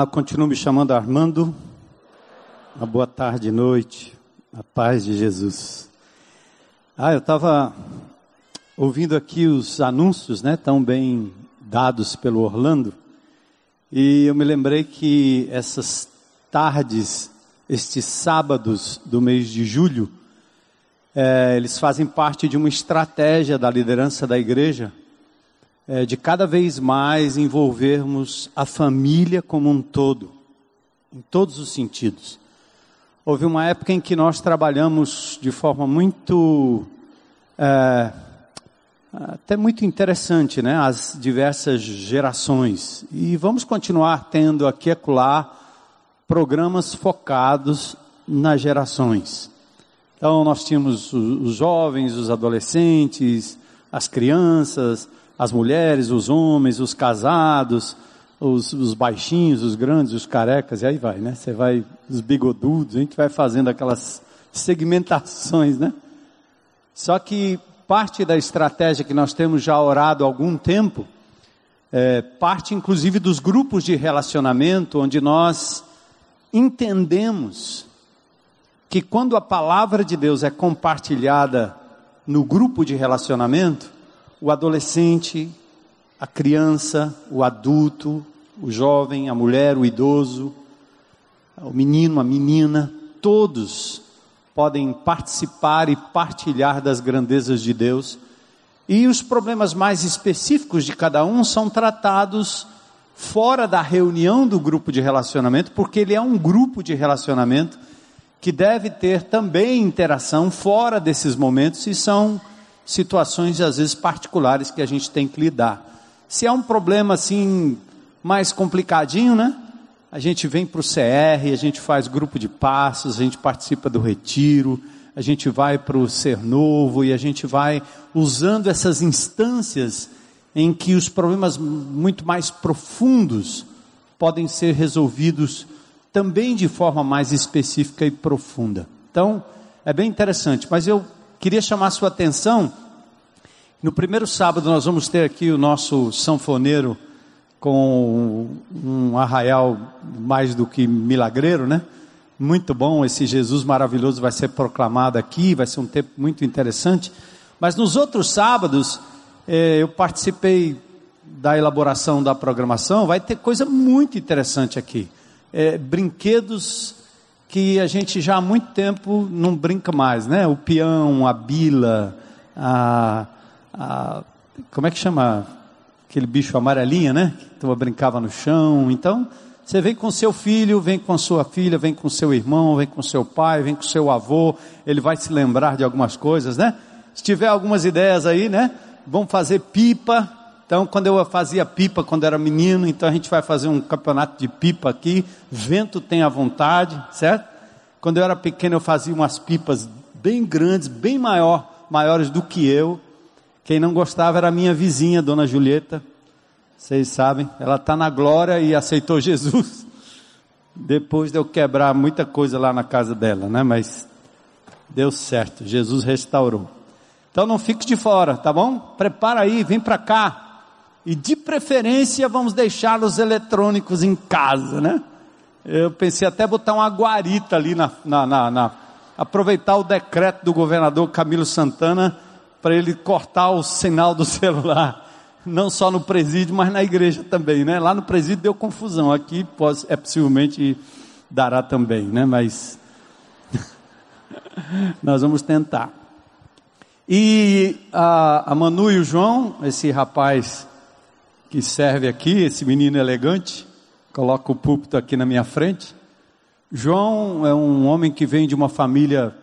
Olá, continuo me chamando Armando. Uma boa tarde, noite, a paz de Jesus. Ah, eu estava ouvindo aqui os anúncios, né, tão bem dados pelo Orlando, e eu me lembrei que essas tardes, estes sábados do mês de julho, é, eles fazem parte de uma estratégia da liderança da igreja é, de cada vez mais envolvermos a família como um todo, em todos os sentidos. Houve uma época em que nós trabalhamos de forma muito, é, até muito interessante, né? As diversas gerações. E vamos continuar tendo aqui e acolá programas focados nas gerações. Então nós tínhamos os jovens, os adolescentes, as crianças, as mulheres, os homens, os casados, os, os, baixinhos, os grandes, os carecas, e aí vai, né? Você vai, os bigodudos, a gente vai fazendo aquelas segmentações, né? Só que parte da estratégia que nós temos já orado há algum tempo, é, parte inclusive dos grupos de relacionamento, onde nós entendemos que quando a palavra de Deus é compartilhada no grupo de relacionamento, o adolescente, a criança, o adulto, o jovem, a mulher, o idoso, o menino, a menina, todos podem participar e partilhar das grandezas de Deus. E os problemas mais específicos de cada um são tratados fora da reunião do grupo de relacionamento, porque ele é um grupo de relacionamento que deve ter também interação fora desses momentos e são situações, às vezes, particulares que a gente tem que lidar. Se é um problema assim, mais complicadinho, né? A gente vem para o CR, a gente faz grupo de passos, a gente participa do retiro, a gente vai para o Ser Novo e a gente vai usando essas instâncias em que os problemas muito mais profundos podem ser resolvidos também de forma mais específica e profunda. Então, é bem interessante, mas eu queria chamar sua atenção. No primeiro sábado nós vamos ter aqui o nosso sanfoneiro com um arraial mais do que milagreiro, né? Muito bom, esse Jesus maravilhoso vai ser proclamado aqui, vai ser um tempo muito interessante. Mas nos outros sábados, eh, eu participei da elaboração da programação, vai ter coisa muito interessante aqui. Eh, brinquedos que a gente já há muito tempo não brinca mais, né? O peão, a bila, a, a como é que chama aquele bicho amarelinha, né? Que tu brincava no chão. Então, você vem com seu filho, vem com sua filha, vem com seu irmão, vem com seu pai, vem com seu avô, ele vai se lembrar de algumas coisas, né? Se tiver algumas ideias aí, né? Vamos fazer pipa, então, quando eu fazia pipa quando era menino, então a gente vai fazer um campeonato de pipa aqui. Vento tem à vontade, certo? Quando eu era pequeno, eu fazia umas pipas bem grandes, bem maior, maiores do que eu. Quem não gostava era a minha vizinha, Dona Julieta. Vocês sabem, ela está na glória e aceitou Jesus. Depois de eu quebrar muita coisa lá na casa dela, né? Mas deu certo, Jesus restaurou. Então não fique de fora, tá bom? Prepara aí, vem para cá. E de preferência vamos deixar os eletrônicos em casa, né? Eu pensei até botar uma guarita ali na, na, na, na aproveitar o decreto do governador Camilo Santana para ele cortar o sinal do celular, não só no presídio, mas na igreja também, né? Lá no presídio deu confusão, aqui pode, é possivelmente dará também, né? Mas nós vamos tentar. E a, a Manu e o João, esse rapaz que serve aqui, esse menino elegante, coloca o púlpito aqui na minha frente. João é um homem que vem de uma família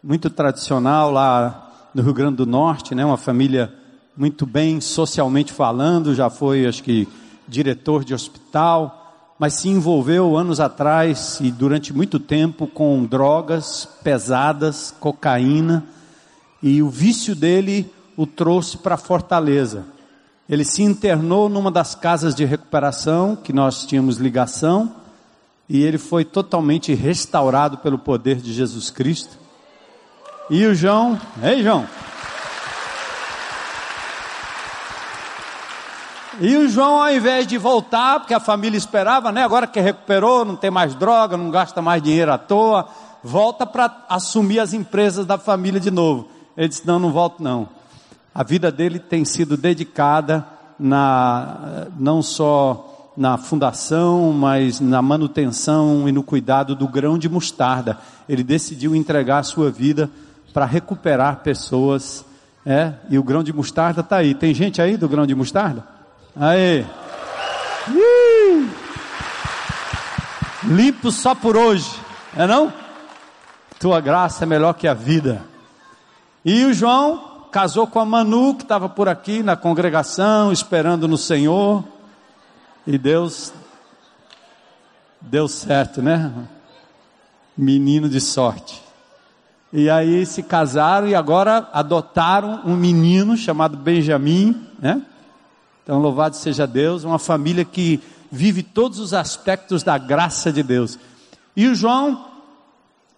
muito tradicional lá no Rio Grande do Norte, né? Uma família muito bem socialmente falando, já foi, acho que, diretor de hospital, mas se envolveu anos atrás e durante muito tempo com drogas pesadas, cocaína, e o vício dele o trouxe para Fortaleza. Ele se internou numa das casas de recuperação que nós tínhamos ligação e ele foi totalmente restaurado pelo poder de Jesus Cristo. E o João, ei João. E o João, ao invés de voltar, porque a família esperava, né? Agora que recuperou, não tem mais droga, não gasta mais dinheiro à toa, volta para assumir as empresas da família de novo. Ele disse: Não, não volto não. A vida dele tem sido dedicada na, não só na fundação, mas na manutenção e no cuidado do grão de mostarda. Ele decidiu entregar a sua vida para recuperar pessoas. É, e o grão de mostarda está aí. Tem gente aí do grão de mostarda? Aí. Limpo só por hoje, é não? Tua graça é melhor que a vida. E o João casou com a Manu, que estava por aqui na congregação, esperando no Senhor. E Deus deu certo, né? Menino de sorte. E aí se casaram e agora adotaram um menino chamado Benjamim, né? Então, louvado seja Deus, uma família que vive todos os aspectos da graça de Deus. E o João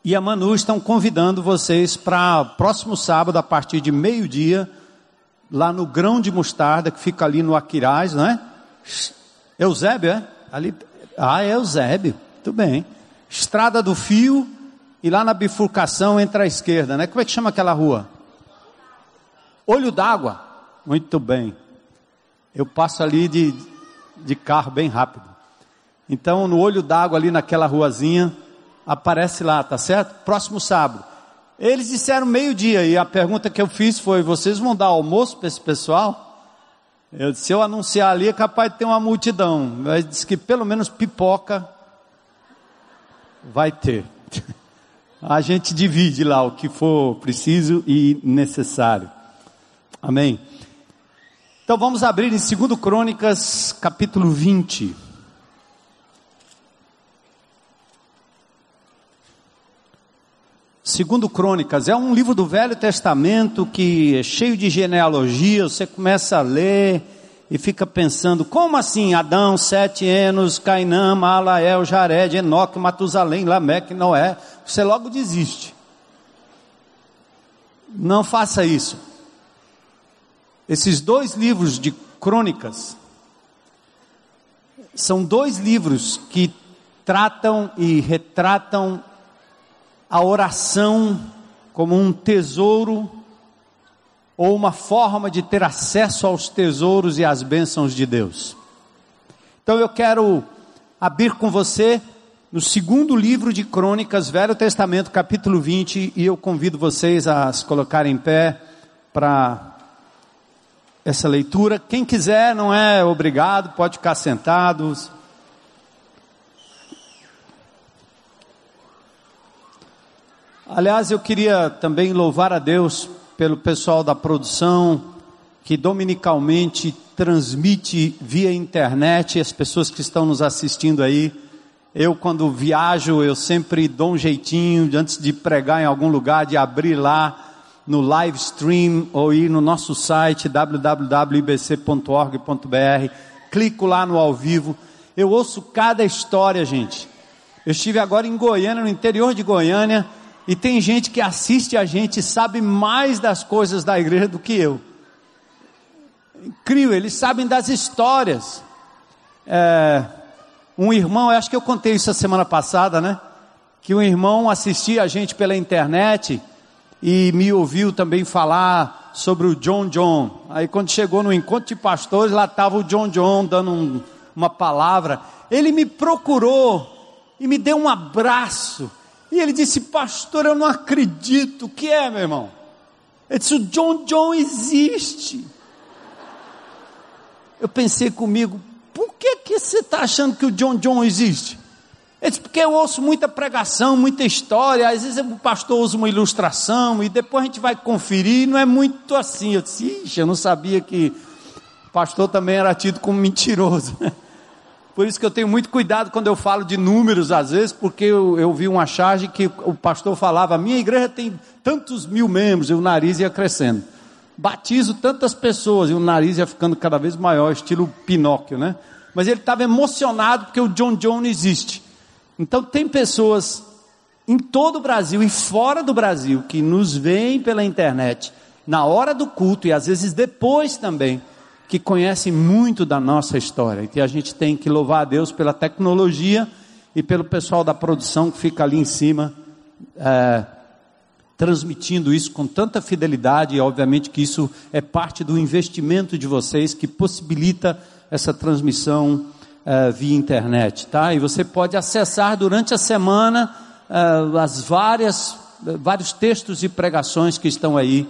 e a Manu estão convidando vocês para próximo sábado, a partir de meio-dia, lá no Grão de Mostarda, que fica ali no Aquiraz, não é? Eusébio, é? Ali, ah, é Eusébio, muito bem. Estrada do Fio, e lá na bifurcação entra à esquerda, né? Como é que chama aquela rua? Olho d'água. Muito bem eu passo ali de, de carro bem rápido. Então, no olho d'água ali naquela ruazinha, aparece lá, tá certo? Próximo sábado. Eles disseram meio-dia e a pergunta que eu fiz foi: vocês vão dar almoço para esse pessoal? Eu disse: se eu anunciar ali é capaz de ter uma multidão. Mas disse que pelo menos pipoca vai ter. A gente divide lá o que for preciso e necessário. Amém. Então vamos abrir em 2 Crônicas, capítulo 20. Segundo Crônicas, é um livro do Velho Testamento que é cheio de genealogia, você começa a ler e fica pensando, como assim Adão, sete anos, Cainã, Malael, Jared, Enoque, Matusalém, Lameque, Noé, você logo desiste. Não faça isso. Esses dois livros de crônicas são dois livros que tratam e retratam a oração como um tesouro ou uma forma de ter acesso aos tesouros e às bênçãos de Deus. Então eu quero abrir com você no segundo livro de Crônicas, Velho Testamento, capítulo 20, e eu convido vocês a se colocarem em pé para essa leitura. Quem quiser, não é obrigado, pode ficar sentados. Aliás, eu queria também louvar a Deus pelo pessoal da produção que dominicalmente transmite via internet as pessoas que estão nos assistindo aí. Eu, quando viajo, eu sempre dou um jeitinho, antes de pregar em algum lugar, de abrir lá no live stream ou ir no nosso site www.ibc.org.br. Clico lá no ao vivo. Eu ouço cada história, gente. Eu estive agora em Goiânia, no interior de Goiânia, e tem gente que assiste a gente e sabe mais das coisas da igreja do que eu. Incrível, eles sabem das histórias. É, um irmão, eu acho que eu contei isso a semana passada, né? Que um irmão assistia a gente pela internet e me ouviu também falar sobre o John John. Aí quando chegou no encontro de pastores, lá estava o John John dando um, uma palavra. Ele me procurou e me deu um abraço. E ele disse, pastor, eu não acredito. O que é, meu irmão? Ele disse, o John John existe. Eu pensei comigo, por que, que você está achando que o John John existe? Ele disse, porque eu ouço muita pregação, muita história, às vezes o pastor usa uma ilustração e depois a gente vai conferir, não é muito assim. Eu disse, ixi, eu não sabia que o pastor também era tido como mentiroso. Por isso que eu tenho muito cuidado quando eu falo de números, às vezes, porque eu, eu vi uma charge que o pastor falava, a minha igreja tem tantos mil membros, e o nariz ia crescendo. Batizo tantas pessoas, e o nariz ia ficando cada vez maior, estilo Pinóquio, né? Mas ele estava emocionado porque o John John existe. Então, tem pessoas em todo o Brasil e fora do Brasil que nos veem pela internet, na hora do culto e às vezes depois também, que conhecem muito da nossa história. E a gente tem que louvar a Deus pela tecnologia e pelo pessoal da produção que fica ali em cima, é, transmitindo isso com tanta fidelidade. E obviamente que isso é parte do investimento de vocês que possibilita essa transmissão é, via internet, tá? E você pode acessar durante a semana é, as várias vários textos e pregações que estão aí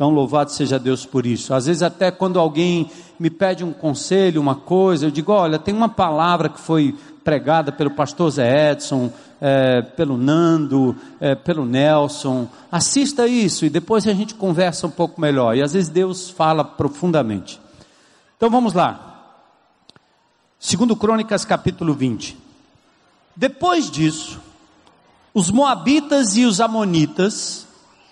então, louvado seja Deus por isso. Às vezes, até quando alguém me pede um conselho, uma coisa, eu digo: olha, tem uma palavra que foi pregada pelo pastor Zé Edson, é, pelo Nando, é, pelo Nelson. Assista isso e depois a gente conversa um pouco melhor. E às vezes Deus fala profundamente. Então vamos lá. Segundo Crônicas, capítulo 20. Depois disso, os Moabitas e os Amonitas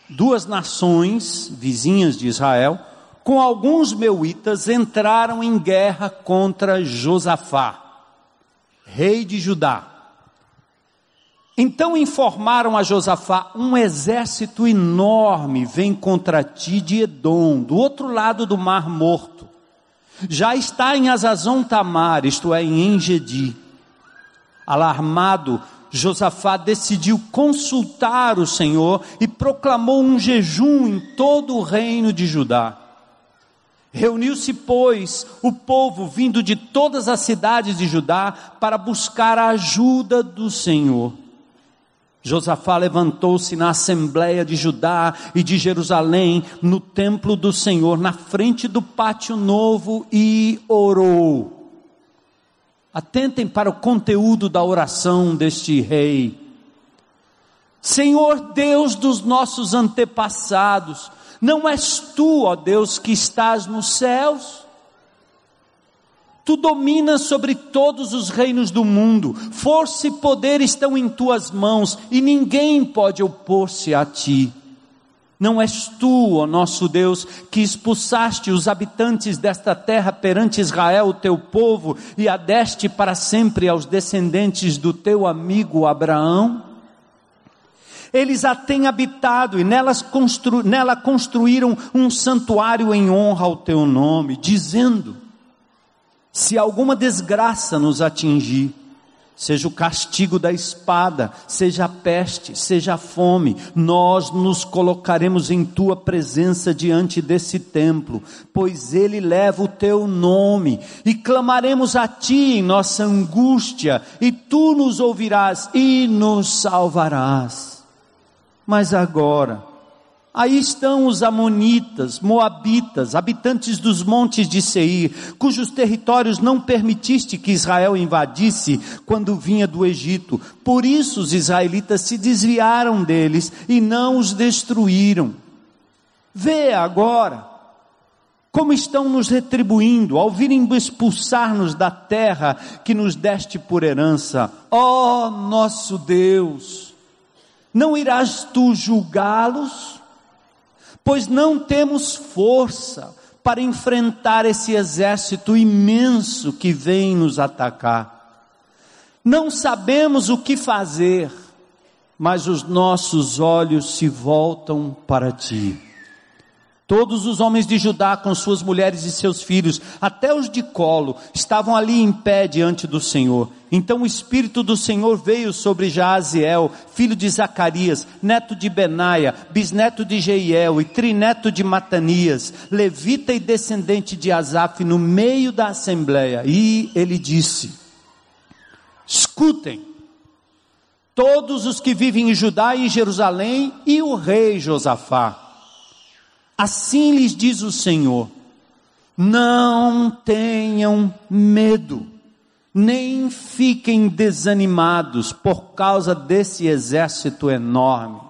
duas nações vizinhas de Israel, com alguns meuítas, entraram em guerra contra Josafá, rei de Judá. Então informaram a Josafá: um exército enorme vem contra ti de Edom, do outro lado do Mar Morto. Já está em Azazon Tamar, isto é, em Engedi. Alarmado, Josafá decidiu consultar o Senhor e proclamou um jejum em todo o reino de Judá. Reuniu-se, pois, o povo vindo de todas as cidades de Judá para buscar a ajuda do Senhor. Josafá levantou-se na assembleia de Judá e de Jerusalém, no templo do Senhor, na frente do pátio novo, e orou. Atentem para o conteúdo da oração deste rei. Senhor Deus dos nossos antepassados, não és tu, ó Deus, que estás nos céus? Tu dominas sobre todos os reinos do mundo, força e poder estão em tuas mãos, e ninguém pode opor-se a ti. Não és tu, ó nosso Deus, que expulsaste os habitantes desta terra perante Israel, o teu povo, e a deste para sempre aos descendentes do teu amigo Abraão? Eles a têm habitado e nelas constru, nela construíram um santuário em honra ao teu nome, dizendo: Se alguma desgraça nos atingir, seja o castigo da espada, seja a peste, seja a fome, nós nos colocaremos em tua presença diante desse templo, pois ele leva o teu nome, e clamaremos a ti em nossa angústia, e tu nos ouvirás e nos salvarás. Mas agora, Aí estão os Amonitas, Moabitas, habitantes dos montes de Seir, cujos territórios não permitiste que Israel invadisse quando vinha do Egito. Por isso os israelitas se desviaram deles e não os destruíram. Vê agora como estão nos retribuindo ao virem expulsar-nos da terra que nos deste por herança. Ó oh, nosso Deus, não irás tu julgá-los? Pois não temos força para enfrentar esse exército imenso que vem nos atacar. Não sabemos o que fazer, mas os nossos olhos se voltam para ti. Todos os homens de Judá, com suas mulheres e seus filhos, até os de colo, estavam ali em pé diante do Senhor. Então o Espírito do Senhor veio sobre Jaaziel, filho de Zacarias, neto de Benaia, bisneto de Jeiel e trineto de Matanias, levita e descendente de Asaf, no meio da assembleia. E ele disse: Escutem, todos os que vivem em Judá e em Jerusalém, e o rei Josafá Assim lhes diz o Senhor: não tenham medo, nem fiquem desanimados por causa desse exército enorme,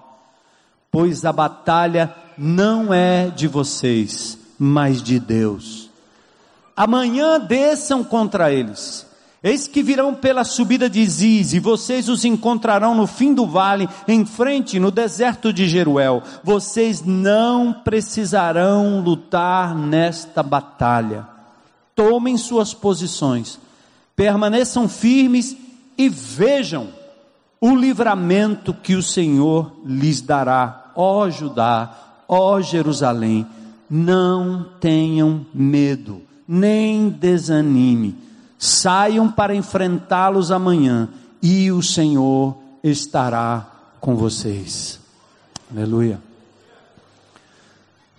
pois a batalha não é de vocês, mas de Deus. Amanhã desçam contra eles Eis que virão pela subida de Ziz, e vocês os encontrarão no fim do vale, em frente, no deserto de Jeruel. Vocês não precisarão lutar nesta batalha. Tomem suas posições, permaneçam firmes e vejam o livramento que o Senhor lhes dará, ó Judá, ó Jerusalém. Não tenham medo nem desanime. Saiam para enfrentá-los amanhã e o Senhor estará com vocês. Aleluia.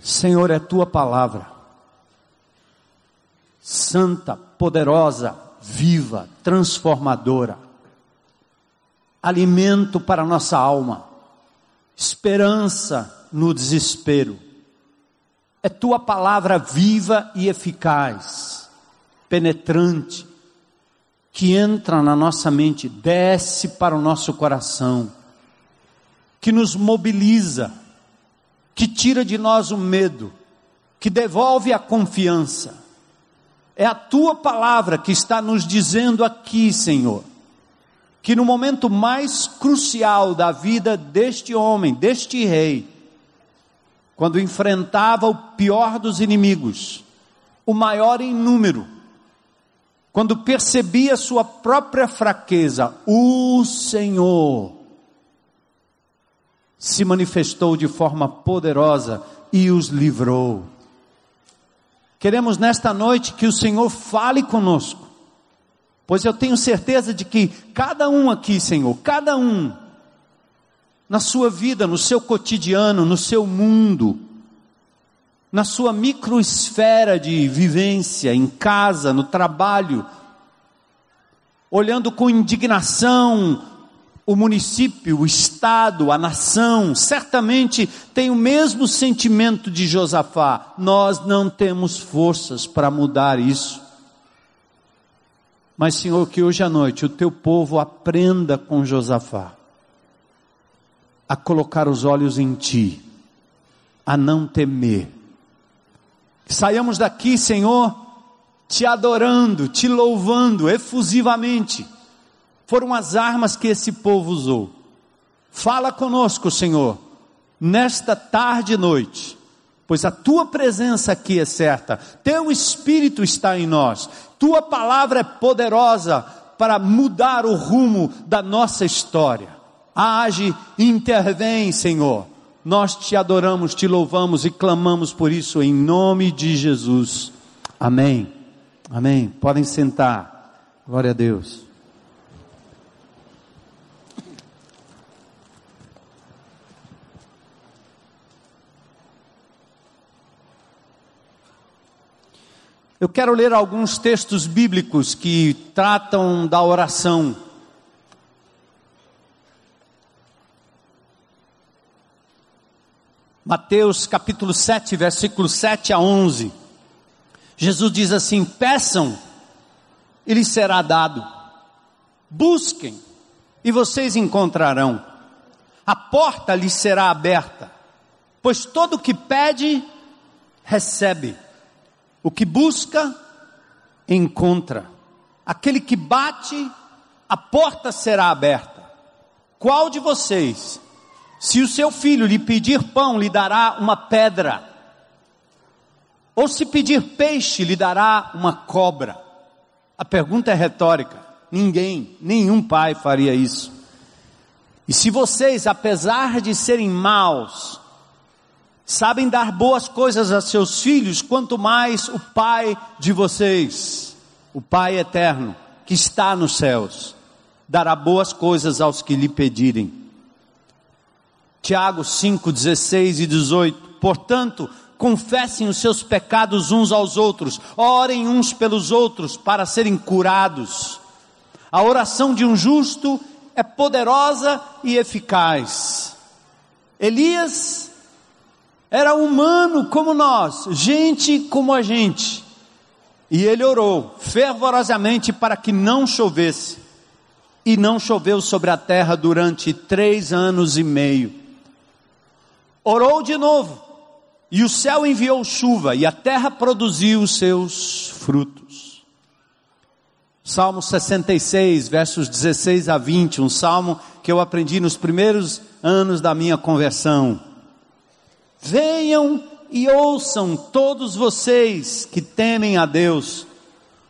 Senhor, é tua palavra, santa, poderosa, viva, transformadora, alimento para nossa alma, esperança no desespero. É tua palavra viva e eficaz, penetrante, que entra na nossa mente, desce para o nosso coração, que nos mobiliza, que tira de nós o medo, que devolve a confiança. É a tua palavra que está nos dizendo aqui, Senhor, que no momento mais crucial da vida deste homem, deste rei, quando enfrentava o pior dos inimigos, o maior em número, quando percebia sua própria fraqueza, o Senhor se manifestou de forma poderosa e os livrou. Queremos nesta noite que o Senhor fale conosco, pois eu tenho certeza de que cada um aqui, Senhor, cada um, na sua vida, no seu cotidiano, no seu mundo, na sua microesfera de vivência, em casa, no trabalho, olhando com indignação o município, o estado, a nação, certamente tem o mesmo sentimento de Josafá. Nós não temos forças para mudar isso. Mas, Senhor, que hoje à noite o teu povo aprenda com Josafá a colocar os olhos em ti, a não temer Saiamos daqui, Senhor, te adorando, te louvando efusivamente. Foram as armas que esse povo usou. Fala conosco, Senhor, nesta tarde e noite, pois a tua presença aqui é certa, teu espírito está em nós, tua palavra é poderosa para mudar o rumo da nossa história. Age, intervém, Senhor nós te adoramos, te louvamos e clamamos por isso em nome de Jesus. Amém. Amém. Podem sentar. Glória a Deus. Eu quero ler alguns textos bíblicos que tratam da oração. Mateus capítulo 7, versículos 7 a 11. Jesus diz assim: Peçam, e lhes será dado. Busquem, e vocês encontrarão. A porta lhes será aberta. Pois todo o que pede, recebe. O que busca, encontra. Aquele que bate, a porta será aberta. Qual de vocês se o seu filho lhe pedir pão, lhe dará uma pedra. Ou se pedir peixe, lhe dará uma cobra. A pergunta é retórica. Ninguém, nenhum pai faria isso. E se vocês, apesar de serem maus, sabem dar boas coisas a seus filhos, quanto mais o Pai de vocês, o Pai eterno, que está nos céus, dará boas coisas aos que lhe pedirem. Tiago 5, 16 e 18. Portanto, confessem os seus pecados uns aos outros, orem uns pelos outros para serem curados. A oração de um justo é poderosa e eficaz. Elias era humano como nós, gente como a gente, e ele orou fervorosamente para que não chovesse, e não choveu sobre a terra durante três anos e meio. Orou de novo, e o céu enviou chuva, e a terra produziu os seus frutos. Salmo 66, versos 16 a 20, um salmo que eu aprendi nos primeiros anos da minha conversão. Venham e ouçam todos vocês que temem a Deus.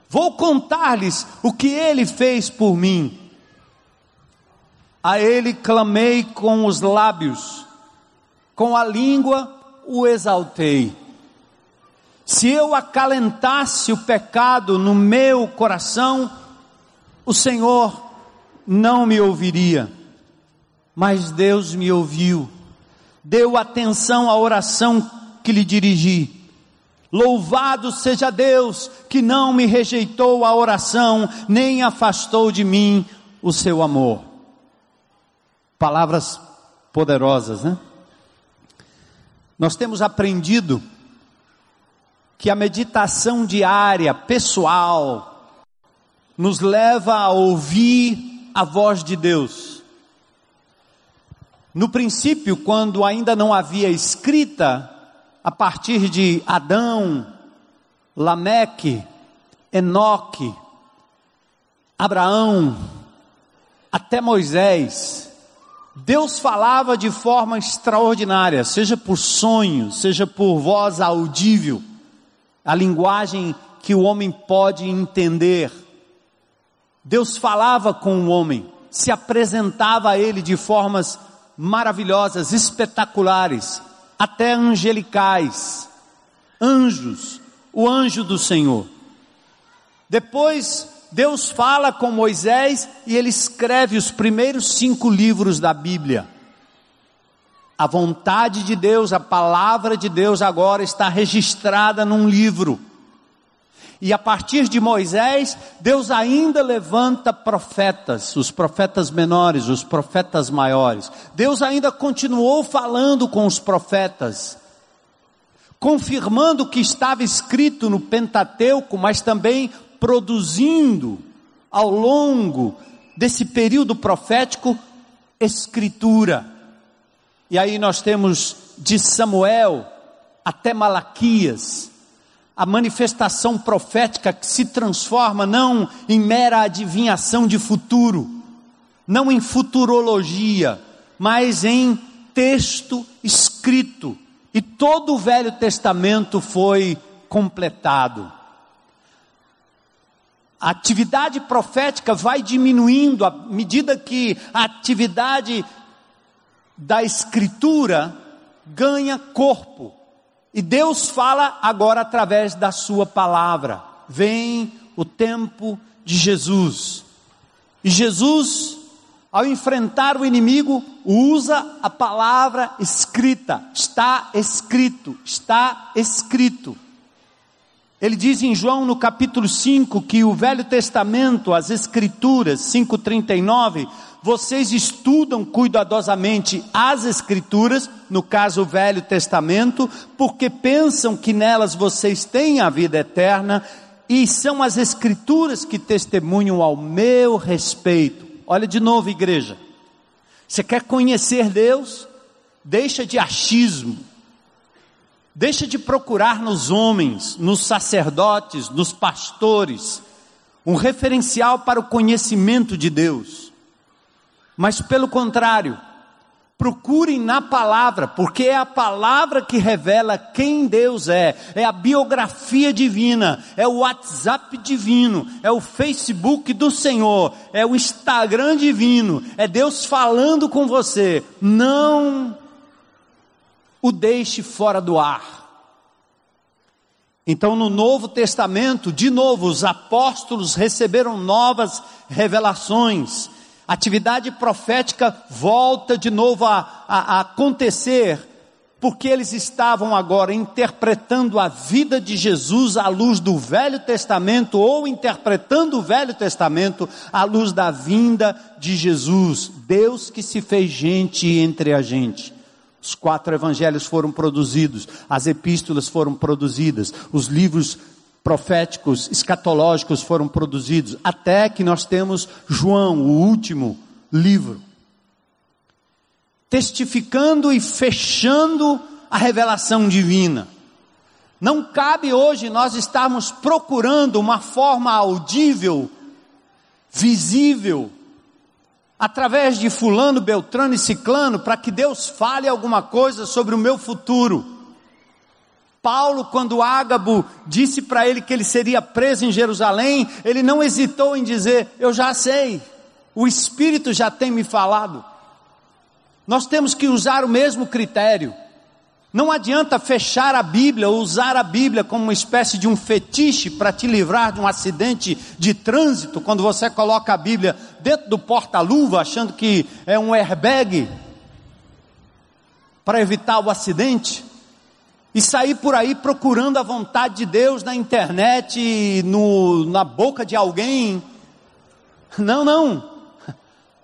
Vou contar-lhes o que ele fez por mim. A ele clamei com os lábios com a língua o exaltei. Se eu acalentasse o pecado no meu coração, o Senhor não me ouviria. Mas Deus me ouviu, deu atenção à oração que lhe dirigi. Louvado seja Deus que não me rejeitou a oração, nem afastou de mim o seu amor. Palavras poderosas, né? Nós temos aprendido que a meditação diária, pessoal, nos leva a ouvir a voz de Deus. No princípio, quando ainda não havia escrita, a partir de Adão, Lameque, Enoque, Abraão, até Moisés, Deus falava de forma extraordinária, seja por sonho, seja por voz audível, a linguagem que o homem pode entender. Deus falava com o homem, se apresentava a ele de formas maravilhosas, espetaculares, até angelicais, anjos, o anjo do Senhor. Depois Deus fala com Moisés e ele escreve os primeiros cinco livros da Bíblia. A vontade de Deus, a palavra de Deus agora está registrada num livro. E a partir de Moisés, Deus ainda levanta profetas, os profetas menores, os profetas maiores. Deus ainda continuou falando com os profetas, confirmando o que estava escrito no Pentateuco, mas também produzindo ao longo desse período profético escritura. E aí nós temos de Samuel até Malaquias, a manifestação profética que se transforma não em mera adivinhação de futuro, não em futurologia, mas em texto escrito. E todo o Velho Testamento foi completado a atividade profética vai diminuindo à medida que a atividade da escritura ganha corpo. E Deus fala agora através da sua palavra. Vem o tempo de Jesus. E Jesus, ao enfrentar o inimigo, usa a palavra escrita. Está escrito, está escrito. Ele diz em João no capítulo 5 que o Velho Testamento, as Escrituras, 5,39, vocês estudam cuidadosamente as Escrituras, no caso o Velho Testamento, porque pensam que nelas vocês têm a vida eterna, e são as Escrituras que testemunham ao meu respeito. Olha de novo, igreja. Você quer conhecer Deus? Deixa de achismo Deixa de procurar nos homens, nos sacerdotes, nos pastores, um referencial para o conhecimento de Deus. Mas pelo contrário, procurem na palavra, porque é a palavra que revela quem Deus é, é a biografia divina, é o WhatsApp divino, é o Facebook do Senhor, é o Instagram divino, é Deus falando com você. Não o deixe fora do ar. Então, no Novo Testamento, de novo, os apóstolos receberam novas revelações. Atividade profética volta de novo a, a, a acontecer, porque eles estavam agora interpretando a vida de Jesus à luz do Velho Testamento, ou interpretando o Velho Testamento à luz da vinda de Jesus, Deus que se fez gente entre a gente. Os quatro evangelhos foram produzidos, as epístolas foram produzidas, os livros proféticos, escatológicos foram produzidos, até que nós temos João, o último livro, testificando e fechando a revelação divina. Não cabe hoje nós estarmos procurando uma forma audível, visível, através de fulano, beltrano e ciclano, para que Deus fale alguma coisa sobre o meu futuro. Paulo, quando Ágabo disse para ele que ele seria preso em Jerusalém, ele não hesitou em dizer: Eu já sei, o Espírito já tem me falado. Nós temos que usar o mesmo critério. Não adianta fechar a Bíblia ou usar a Bíblia como uma espécie de um fetiche para te livrar de um acidente de trânsito, quando você coloca a Bíblia dentro do porta-luva, achando que é um airbag para evitar o acidente, e sair por aí procurando a vontade de Deus na internet, no, na boca de alguém. Não, não.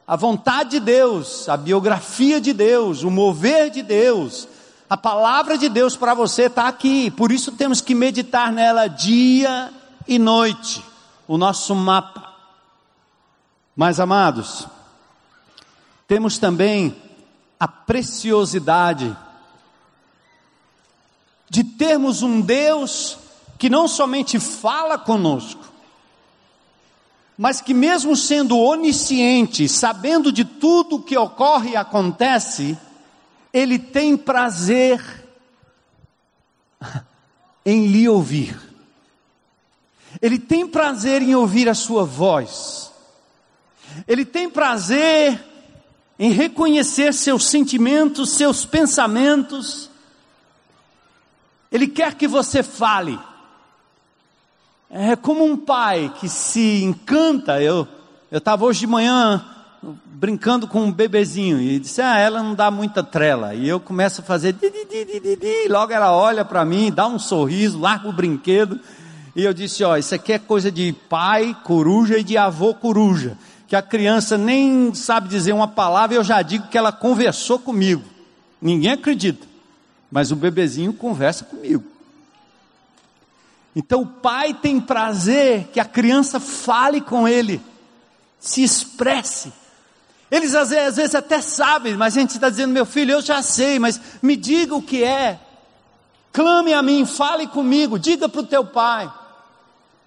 A vontade de Deus, a biografia de Deus, o mover de Deus, a palavra de Deus para você está aqui, por isso temos que meditar nela dia e noite, o nosso mapa. Mas amados, temos também a preciosidade de termos um Deus que não somente fala conosco, mas que, mesmo sendo onisciente, sabendo de tudo o que ocorre e acontece, ele tem prazer em lhe ouvir. Ele tem prazer em ouvir a sua voz. Ele tem prazer em reconhecer seus sentimentos, seus pensamentos. Ele quer que você fale. É como um pai que se encanta. Eu eu estava hoje de manhã brincando com um bebezinho e disse: Ah, ela não dá muita trela. E eu começo a fazer di, di, di, di, logo ela olha para mim, dá um sorriso, larga o brinquedo. E eu disse: Ó, isso aqui é coisa de pai coruja e de avô coruja. Que a criança nem sabe dizer uma palavra e eu já digo que ela conversou comigo. Ninguém acredita, mas o bebezinho conversa comigo. Então o pai tem prazer que a criança fale com ele, se expresse. Eles às vezes, às vezes até sabem, mas a gente está dizendo, meu filho, eu já sei, mas me diga o que é. Clame a mim, fale comigo, diga para o teu pai.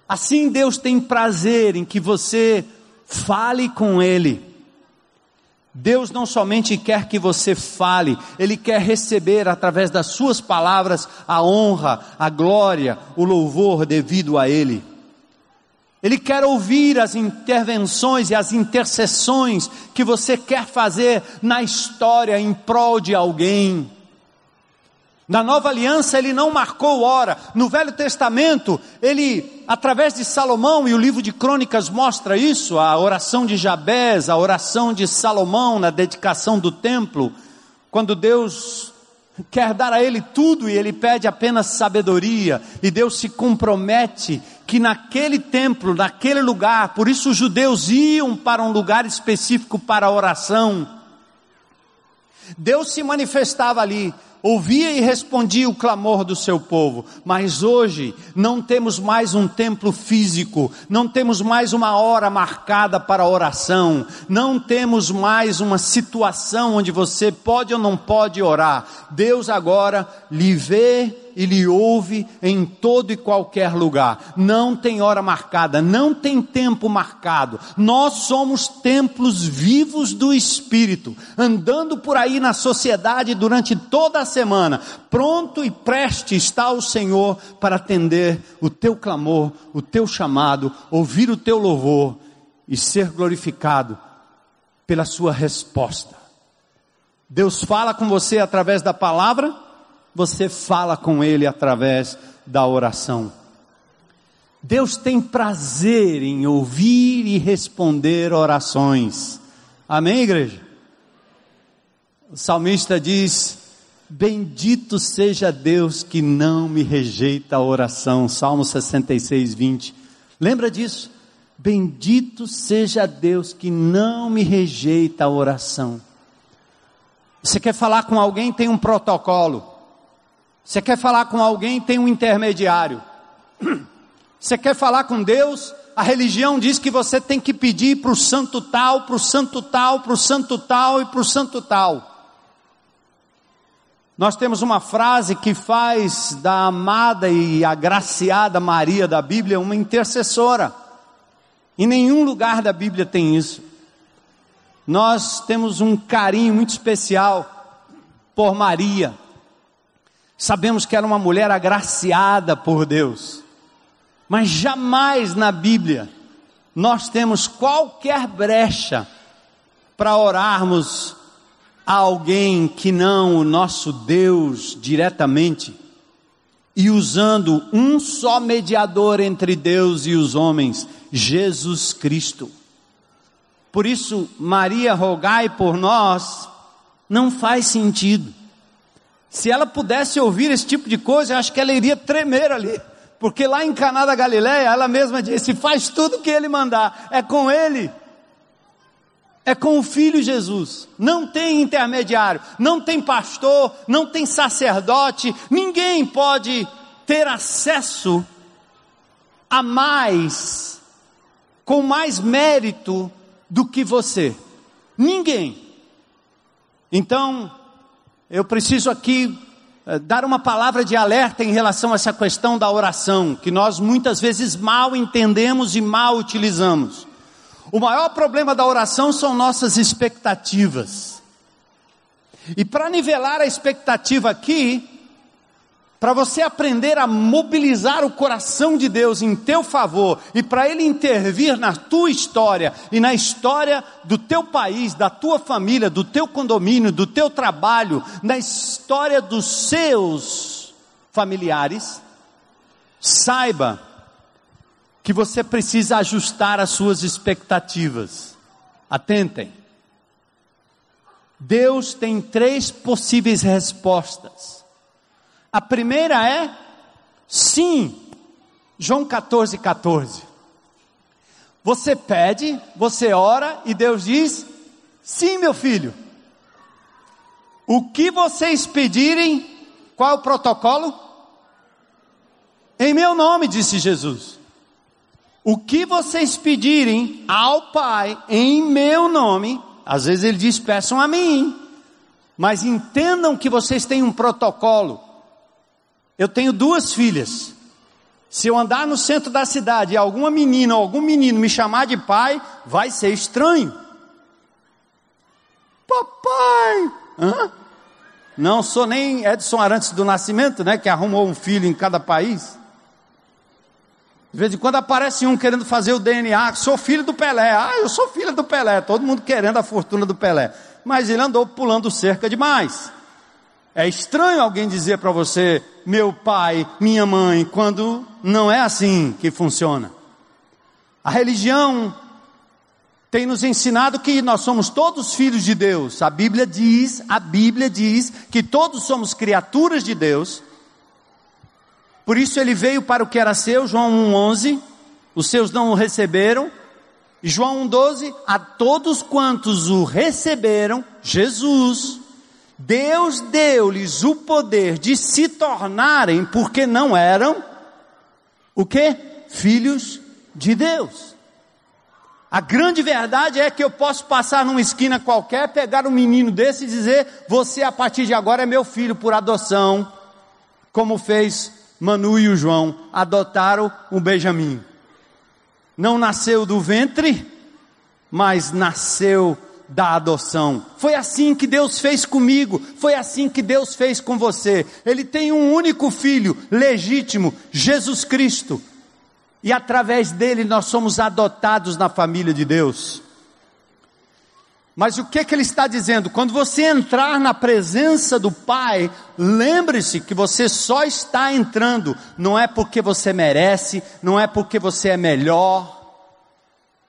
Assim Deus tem prazer em que você fale com Ele. Deus não somente quer que você fale, Ele quer receber através das suas palavras a honra, a glória, o louvor devido a Ele. Ele quer ouvir as intervenções e as intercessões que você quer fazer na história em prol de alguém. Na nova aliança ele não marcou hora. No Velho Testamento, ele, através de Salomão, e o livro de crônicas mostra isso, a oração de Jabés, a oração de Salomão na dedicação do templo, quando Deus quer dar a ele tudo e ele pede apenas sabedoria, e Deus se compromete que naquele templo, naquele lugar, por isso os judeus iam para um lugar específico para a oração. Deus se manifestava ali, ouvia e respondia o clamor do seu povo, mas hoje não temos mais um templo físico, não temos mais uma hora marcada para oração, não temos mais uma situação onde você pode ou não pode orar. Deus agora lhe vê e lhe ouve em todo e qualquer lugar. Não tem hora marcada, não tem tempo marcado. Nós somos templos vivos do Espírito, andando por aí na sociedade durante toda a semana. Pronto e preste está o Senhor para atender o teu clamor, o teu chamado, ouvir o teu louvor e ser glorificado pela sua resposta. Deus fala com você através da palavra você fala com Ele através da oração. Deus tem prazer em ouvir e responder orações. Amém, igreja? O salmista diz: Bendito seja Deus que não me rejeita a oração. Salmo 66, 20. Lembra disso? Bendito seja Deus que não me rejeita a oração. Você quer falar com alguém, tem um protocolo. Você quer falar com alguém, tem um intermediário. Você quer falar com Deus, a religião diz que você tem que pedir para o santo tal, para o santo tal, para o santo tal e para o santo tal. Nós temos uma frase que faz da amada e agraciada Maria da Bíblia uma intercessora. Em nenhum lugar da Bíblia tem isso. Nós temos um carinho muito especial por Maria. Sabemos que era uma mulher agraciada por Deus, mas jamais na Bíblia nós temos qualquer brecha para orarmos a alguém que não o nosso Deus diretamente e usando um só mediador entre Deus e os homens, Jesus Cristo. Por isso, Maria, rogai por nós, não faz sentido. Se ela pudesse ouvir esse tipo de coisa, eu acho que ela iria tremer ali. Porque lá em Caná da Galileia, ela mesma disse: faz tudo o que ele mandar, é com ele. É com o Filho Jesus. Não tem intermediário, não tem pastor, não tem sacerdote, ninguém pode ter acesso a mais, com mais mérito do que você. Ninguém. Então, eu preciso aqui eh, dar uma palavra de alerta em relação a essa questão da oração, que nós muitas vezes mal entendemos e mal utilizamos. O maior problema da oração são nossas expectativas. E para nivelar a expectativa aqui, para você aprender a mobilizar o coração de Deus em teu favor e para Ele intervir na tua história e na história do teu país, da tua família, do teu condomínio, do teu trabalho, na história dos seus familiares, saiba que você precisa ajustar as suas expectativas. Atentem. Deus tem três possíveis respostas a primeira é sim. João 14, 14. Você pede, você ora e Deus diz: sim, meu filho. O que vocês pedirem, qual o protocolo? Em meu nome, disse Jesus. O que vocês pedirem ao Pai em meu nome, às vezes ele diz: peçam a mim, mas entendam que vocês têm um protocolo. Eu tenho duas filhas. Se eu andar no centro da cidade e alguma menina ou algum menino me chamar de pai, vai ser estranho. Papai! Hã? Não sou nem Edson Arantes do Nascimento, né? Que arrumou um filho em cada país. De vez em quando aparece um querendo fazer o DNA, sou filho do Pelé. Ah, eu sou filho do Pelé. Todo mundo querendo a fortuna do Pelé. Mas ele andou pulando cerca demais. É estranho alguém dizer para você, meu pai, minha mãe, quando não é assim que funciona. A religião tem nos ensinado que nós somos todos filhos de Deus. A Bíblia diz, a Bíblia diz que todos somos criaturas de Deus. Por isso ele veio para o que era seu, João 1:11. Os seus não o receberam. João 1:12, a todos quantos o receberam, Jesus Deus deu-lhes o poder de se tornarem, porque não eram, o que? Filhos de Deus. A grande verdade é que eu posso passar numa esquina qualquer, pegar um menino desse e dizer: Você a partir de agora é meu filho por adoção, como fez Manu e o João, adotaram o Benjamim. Não nasceu do ventre, mas nasceu da adoção. Foi assim que Deus fez comigo, foi assim que Deus fez com você. Ele tem um único filho, legítimo, Jesus Cristo. E através dele nós somos adotados na família de Deus. Mas o que, que ele está dizendo? Quando você entrar na presença do Pai, lembre-se que você só está entrando, não é porque você merece, não é porque você é melhor,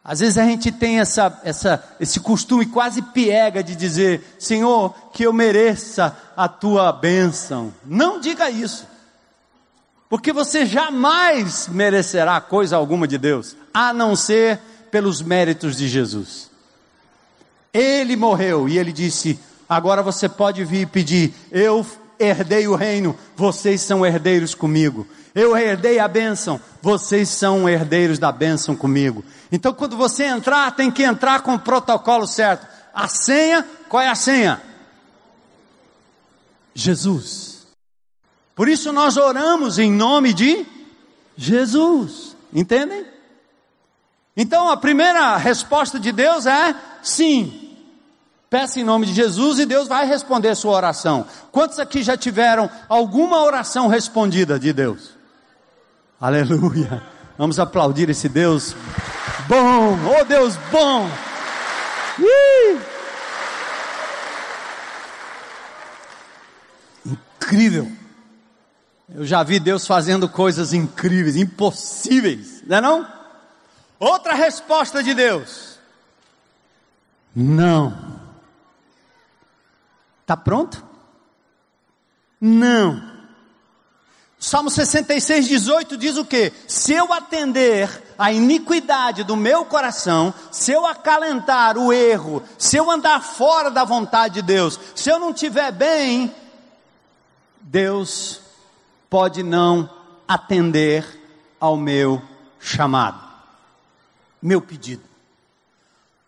às vezes a gente tem essa, essa, esse costume quase piega de dizer, Senhor, que eu mereça a tua bênção. Não diga isso. Porque você jamais merecerá coisa alguma de Deus, a não ser pelos méritos de Jesus. Ele morreu e ele disse: agora você pode vir pedir, eu herdei o reino, vocês são herdeiros comigo. Eu herdei a bênção, vocês são herdeiros da bênção comigo. Então, quando você entrar, tem que entrar com o protocolo certo. A senha, qual é a senha? Jesus. Por isso nós oramos em nome de Jesus. Entendem? Então, a primeira resposta de Deus é sim. Peça em nome de Jesus e Deus vai responder sua oração. Quantos aqui já tiveram alguma oração respondida de Deus? Aleluia. Vamos aplaudir esse Deus bom. Oh Deus bom. incrível. Eu já vi Deus fazendo coisas incríveis, impossíveis, não é não? Outra resposta de Deus. Não. Está pronto? Não. Salmo 66, 18 diz o que? Se eu atender a iniquidade do meu coração, se eu acalentar o erro, se eu andar fora da vontade de Deus, se eu não estiver bem, Deus pode não atender ao meu chamado, meu pedido.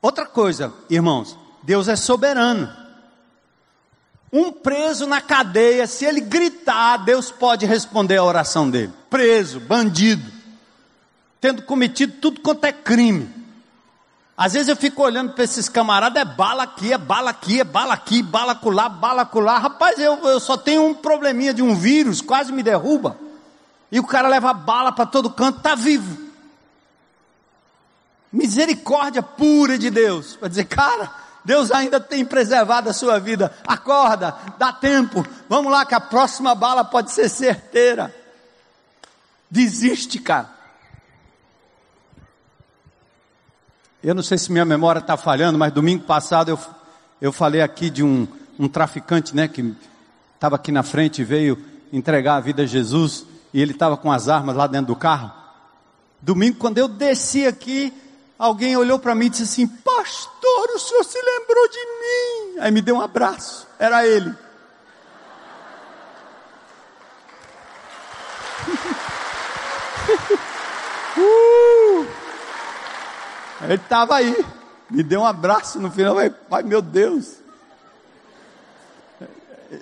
Outra coisa, irmãos, Deus é soberano. Um preso na cadeia, se ele gritar, Deus pode responder a oração dele. Preso, bandido, tendo cometido tudo quanto é crime. Às vezes eu fico olhando para esses camaradas, é bala aqui, é bala aqui, é bala aqui, bala colar, bala colar. Rapaz, eu, eu só tenho um probleminha de um vírus, quase me derruba. E o cara leva bala para todo canto, está vivo. Misericórdia pura de Deus. Para dizer, cara, Deus ainda tem preservado a sua vida. Acorda, dá tempo. Vamos lá que a próxima bala pode ser certeira. Desiste, cara. Eu não sei se minha memória está falhando, mas domingo passado eu, eu falei aqui de um, um traficante, né, que estava aqui na frente e veio entregar a vida a Jesus e ele estava com as armas lá dentro do carro. Domingo, quando eu desci aqui, alguém olhou para mim e disse assim: Pastor, o senhor se lembrou de mim. Aí me deu um abraço, era ele. uh! Ele estava aí, me deu um abraço no final, pai, meu Deus.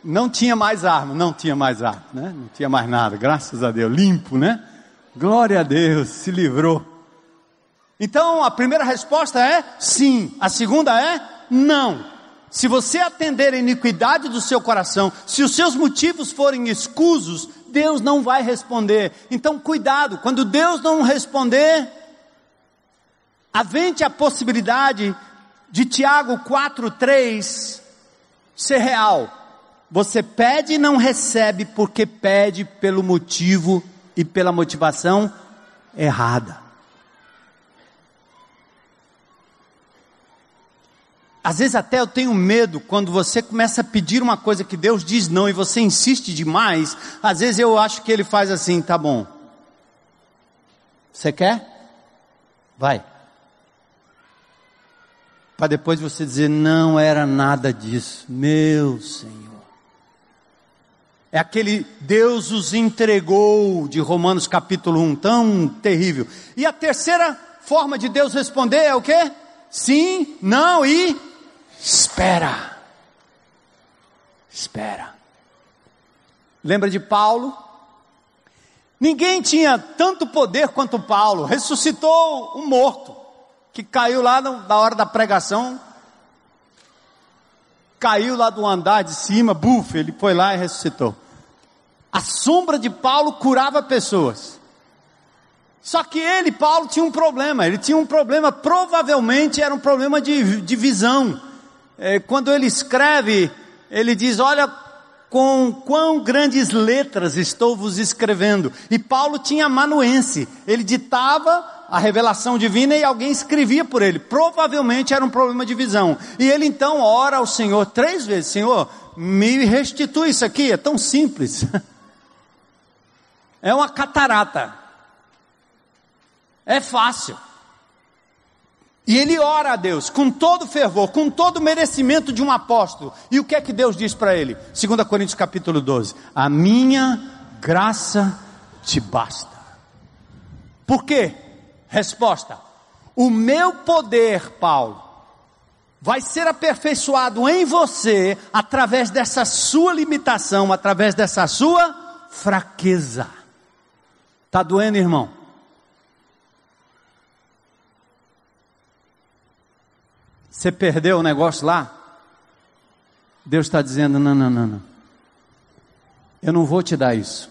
Não tinha mais arma, não tinha mais arma, né? Não tinha mais nada, graças a Deus, limpo, né? Glória a Deus, se livrou. Então a primeira resposta é sim, a segunda é não. Se você atender a iniquidade do seu coração, se os seus motivos forem escusos, Deus não vai responder. Então cuidado, quando Deus não responder, havente a possibilidade de Tiago 4:3 ser real. Você pede e não recebe porque pede pelo motivo e pela motivação errada. Às vezes até eu tenho medo quando você começa a pedir uma coisa que Deus diz não e você insiste demais. Às vezes eu acho que ele faz assim, tá bom. Você quer? Vai. Para depois você dizer, não era nada disso. Meu Senhor. É aquele Deus os entregou de Romanos capítulo 1, tão terrível. E a terceira forma de Deus responder é o quê? Sim, não e Espera. Espera. Lembra de Paulo? Ninguém tinha tanto poder quanto Paulo. Ressuscitou um morto que caiu lá na hora da pregação. Caiu lá do andar de cima, buf, ele foi lá e ressuscitou. A sombra de Paulo curava pessoas. Só que ele, Paulo, tinha um problema. Ele tinha um problema, provavelmente era um problema de, de visão quando ele escreve, ele diz: Olha, com quão grandes letras estou vos escrevendo. E Paulo tinha amanuense, ele ditava a revelação divina e alguém escrevia por ele. Provavelmente era um problema de visão. E ele então ora ao Senhor três vezes: Senhor, me restitui isso aqui, é tão simples. É uma catarata. É fácil. E ele ora a Deus com todo fervor, com todo merecimento de um apóstolo. E o que é que Deus diz para ele? 2 Coríntios capítulo 12: A minha graça te basta. Por quê? Resposta: O meu poder, Paulo, vai ser aperfeiçoado em você através dessa sua limitação, através dessa sua fraqueza. Tá doendo, irmão? Você perdeu o negócio lá? Deus está dizendo: não, não, não, não. Eu não vou te dar isso.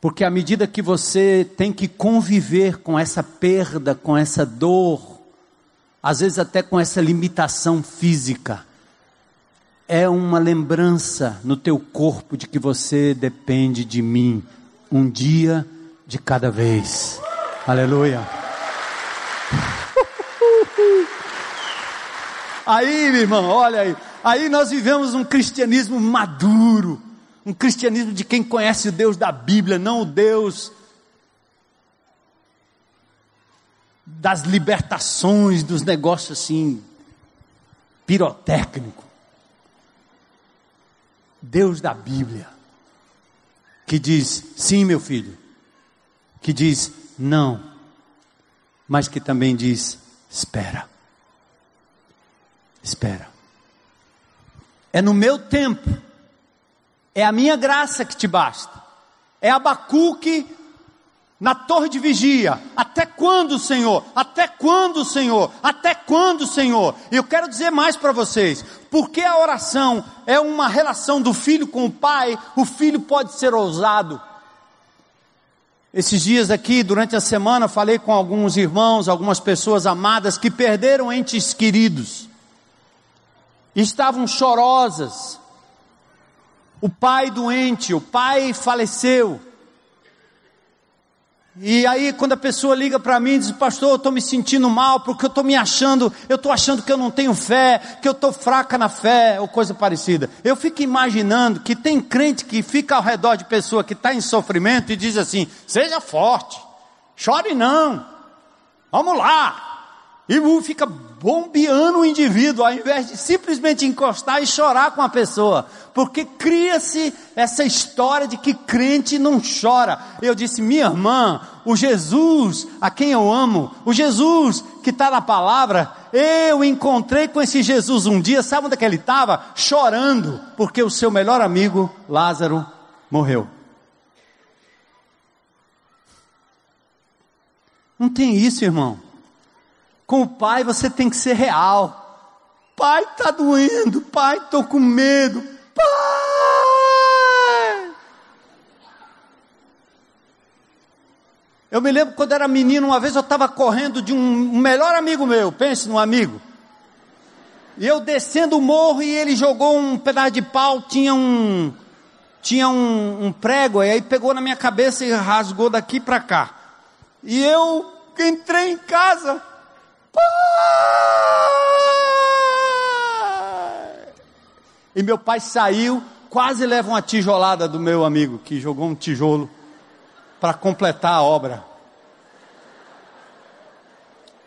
Porque à medida que você tem que conviver com essa perda, com essa dor, às vezes até com essa limitação física, é uma lembrança no teu corpo de que você depende de mim, um dia de cada vez. Aleluia. Aí, meu irmão, olha aí. Aí nós vivemos um cristianismo maduro, um cristianismo de quem conhece o Deus da Bíblia, não o Deus das libertações, dos negócios assim, pirotécnico. Deus da Bíblia, que diz sim, meu filho, que diz não, mas que também diz espera. Espera. É no meu tempo, é a minha graça que te basta. É Abacuque na torre de vigia. Até quando, Senhor? Até quando, Senhor? Até quando, Senhor? E eu quero dizer mais para vocês. Porque a oração é uma relação do filho com o pai, o filho pode ser ousado. Esses dias aqui, durante a semana, falei com alguns irmãos, algumas pessoas amadas que perderam entes queridos. Estavam chorosas. O pai doente, o pai faleceu. E aí, quando a pessoa liga para mim e diz, pastor, eu estou me sentindo mal, porque eu estou me achando, eu estou achando que eu não tenho fé, que eu estou fraca na fé, ou coisa parecida. Eu fico imaginando que tem crente que fica ao redor de pessoa que está em sofrimento e diz assim: seja forte, chore não, vamos lá. E fica bombeando o indivíduo, ao invés de simplesmente encostar e chorar com a pessoa. Porque cria-se essa história de que crente não chora. Eu disse, minha irmã, o Jesus a quem eu amo, o Jesus que está na palavra, eu encontrei com esse Jesus um dia, sabe onde é que ele estava? Chorando, porque o seu melhor amigo, Lázaro, morreu. Não tem isso, irmão. Com o pai você tem que ser real. Pai, está doendo. Pai, estou com medo. Pai! Eu me lembro quando era menino, uma vez eu estava correndo de um, um melhor amigo meu, pense num amigo. E eu descendo o morro e ele jogou um pedaço de pau, tinha um tinha um, um prego, e aí pegou na minha cabeça e rasgou daqui para cá. E eu entrei em casa, Pai! E meu pai saiu, quase leva uma tijolada do meu amigo, que jogou um tijolo para completar a obra.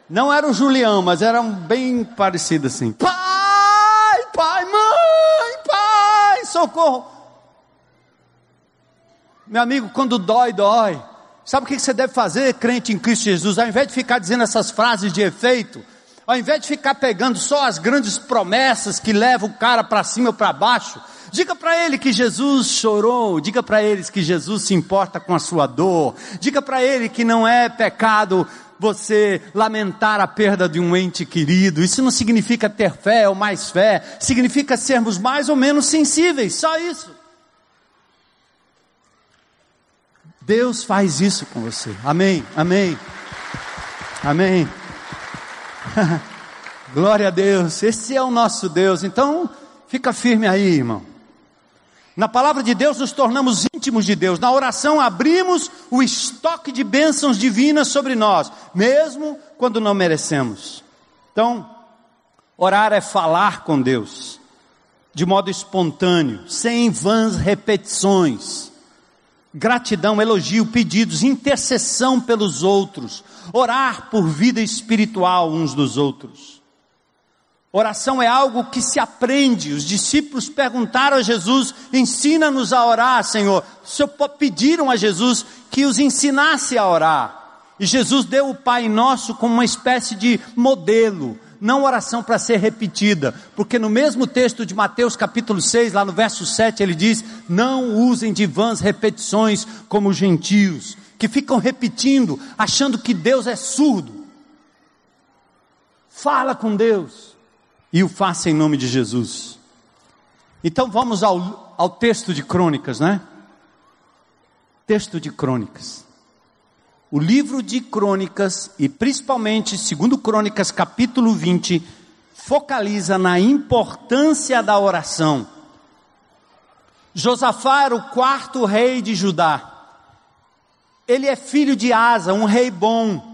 Não era o Julião, mas era um bem parecido assim. Pai, pai, mãe, pai, socorro. Meu amigo, quando dói, dói. Sabe o que você deve fazer, crente em Cristo Jesus? Ao invés de ficar dizendo essas frases de efeito, ao invés de ficar pegando só as grandes promessas que levam o cara para cima ou para baixo, diga para ele que Jesus chorou, diga para eles que Jesus se importa com a sua dor, diga para ele que não é pecado você lamentar a perda de um ente querido. Isso não significa ter fé ou mais fé, significa sermos mais ou menos sensíveis, só isso. Deus faz isso com você. Amém, amém, amém. Glória a Deus, esse é o nosso Deus. Então, fica firme aí, irmão. Na palavra de Deus nos tornamos íntimos de Deus. Na oração abrimos o estoque de bênçãos divinas sobre nós, mesmo quando não merecemos. Então, orar é falar com Deus de modo espontâneo, sem vãs repetições gratidão, elogio, pedidos, intercessão pelos outros, orar por vida espiritual uns dos outros. Oração é algo que se aprende. Os discípulos perguntaram a Jesus: ensina-nos a orar, Senhor. Pediram a Jesus que os ensinasse a orar. E Jesus deu o Pai Nosso como uma espécie de modelo, não oração para ser repetida, porque no mesmo texto de Mateus capítulo 6, lá no verso 7, ele diz: Não usem de vãs repetições como os gentios, que ficam repetindo, achando que Deus é surdo. Fala com Deus e o faça em nome de Jesus. Então vamos ao, ao texto de crônicas, né? Texto de crônicas o livro de Crônicas, e principalmente, segundo Crônicas capítulo 20, focaliza na importância da oração. Josafá era o quarto rei de Judá. Ele é filho de Asa, um rei bom.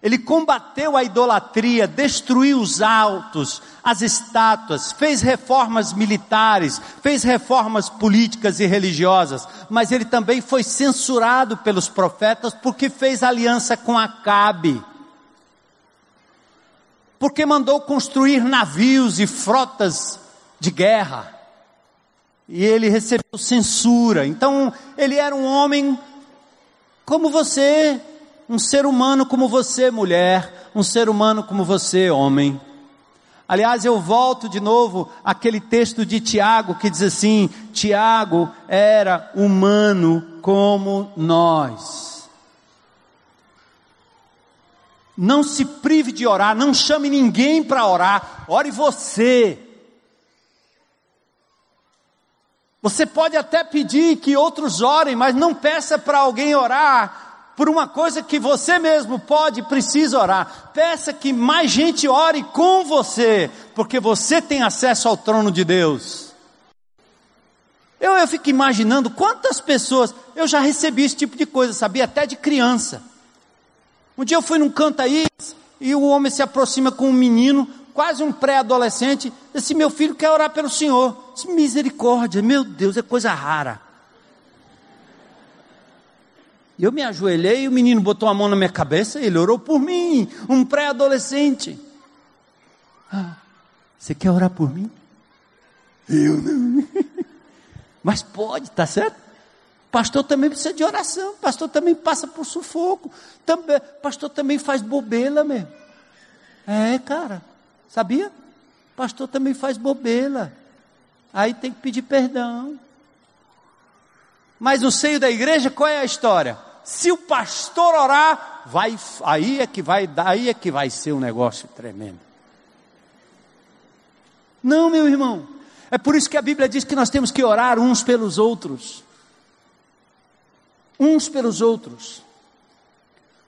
Ele combateu a idolatria, destruiu os altos, as estátuas, fez reformas militares, fez reformas políticas e religiosas, mas ele também foi censurado pelos profetas porque fez aliança com Acabe. Porque mandou construir navios e frotas de guerra. E ele recebeu censura. Então, ele era um homem como você, um ser humano como você, mulher, um ser humano como você, homem. Aliás, eu volto de novo àquele texto de Tiago que diz assim: Tiago era humano como nós. Não se prive de orar, não chame ninguém para orar, ore você. Você pode até pedir que outros orem, mas não peça para alguém orar por uma coisa que você mesmo pode e precisa orar. Peça que mais gente ore com você, porque você tem acesso ao trono de Deus. Eu, eu fico imaginando quantas pessoas, eu já recebi esse tipo de coisa, sabia? Até de criança. Um dia eu fui num canto aí, e o homem se aproxima com um menino, quase um pré-adolescente, disse, meu filho quer orar pelo Senhor. Disse, misericórdia, meu Deus, é coisa rara. Eu me ajoelhei e o menino botou a mão na minha cabeça e ele orou por mim, um pré-adolescente. Ah, você quer orar por mim? Eu não. Mas pode, tá certo? Pastor também precisa de oração, pastor também passa por sufoco, também, pastor também faz bobeira mesmo. É, cara, sabia? Pastor também faz bobeira. Aí tem que pedir perdão. Mas no seio da igreja, qual é a história? Se o pastor orar, vai, aí é que vai, aí é que vai ser um negócio tremendo. Não, meu irmão. É por isso que a Bíblia diz que nós temos que orar uns pelos outros. Uns pelos outros.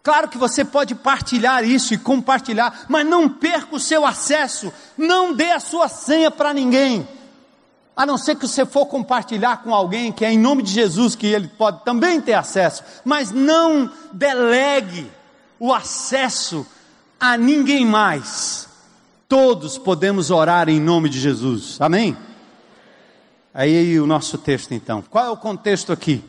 Claro que você pode partilhar isso e compartilhar, mas não perca o seu acesso, não dê a sua senha para ninguém. A não ser que você for compartilhar com alguém que é em nome de Jesus que ele pode também ter acesso, mas não delegue o acesso a ninguém mais. Todos podemos orar em nome de Jesus. Amém? Aí o nosso texto então. Qual é o contexto aqui?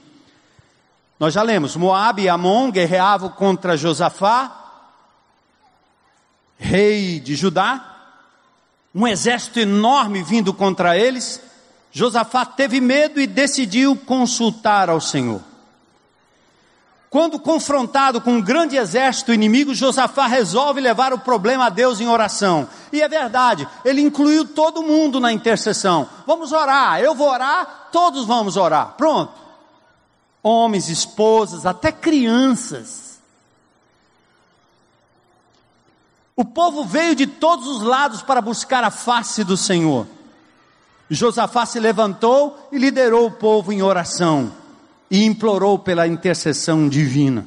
Nós já lemos, Moab e Amon guerreavam contra Josafá, rei de Judá, um exército enorme vindo contra eles. Josafá teve medo e decidiu consultar ao Senhor. Quando confrontado com um grande exército inimigo, Josafá resolve levar o problema a Deus em oração. E é verdade, ele incluiu todo mundo na intercessão. Vamos orar, eu vou orar, todos vamos orar. Pronto. Homens, esposas, até crianças. O povo veio de todos os lados para buscar a face do Senhor. Josafá se levantou e liderou o povo em oração e implorou pela intercessão divina.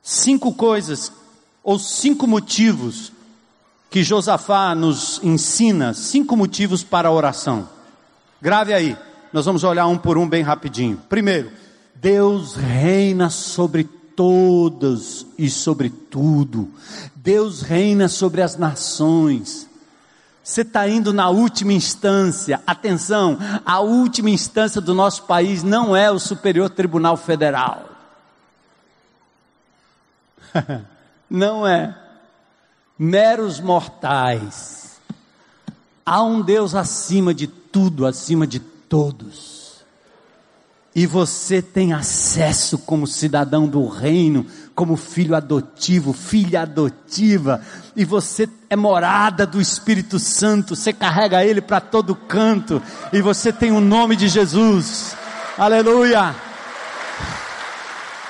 Cinco coisas ou cinco motivos que Josafá nos ensina, cinco motivos para a oração. Grave aí, nós vamos olhar um por um bem rapidinho. Primeiro, Deus reina sobre todos e sobre tudo. Deus reina sobre as nações. Você está indo na última instância. Atenção, a última instância do nosso país não é o Superior Tribunal Federal. não é. Meros mortais. Há um Deus acima de tudo, acima de todos. E você tem acesso como cidadão do reino como filho adotivo, filha adotiva, e você é morada do Espírito Santo, você carrega ele para todo canto, e você tem o nome de Jesus. Aleluia!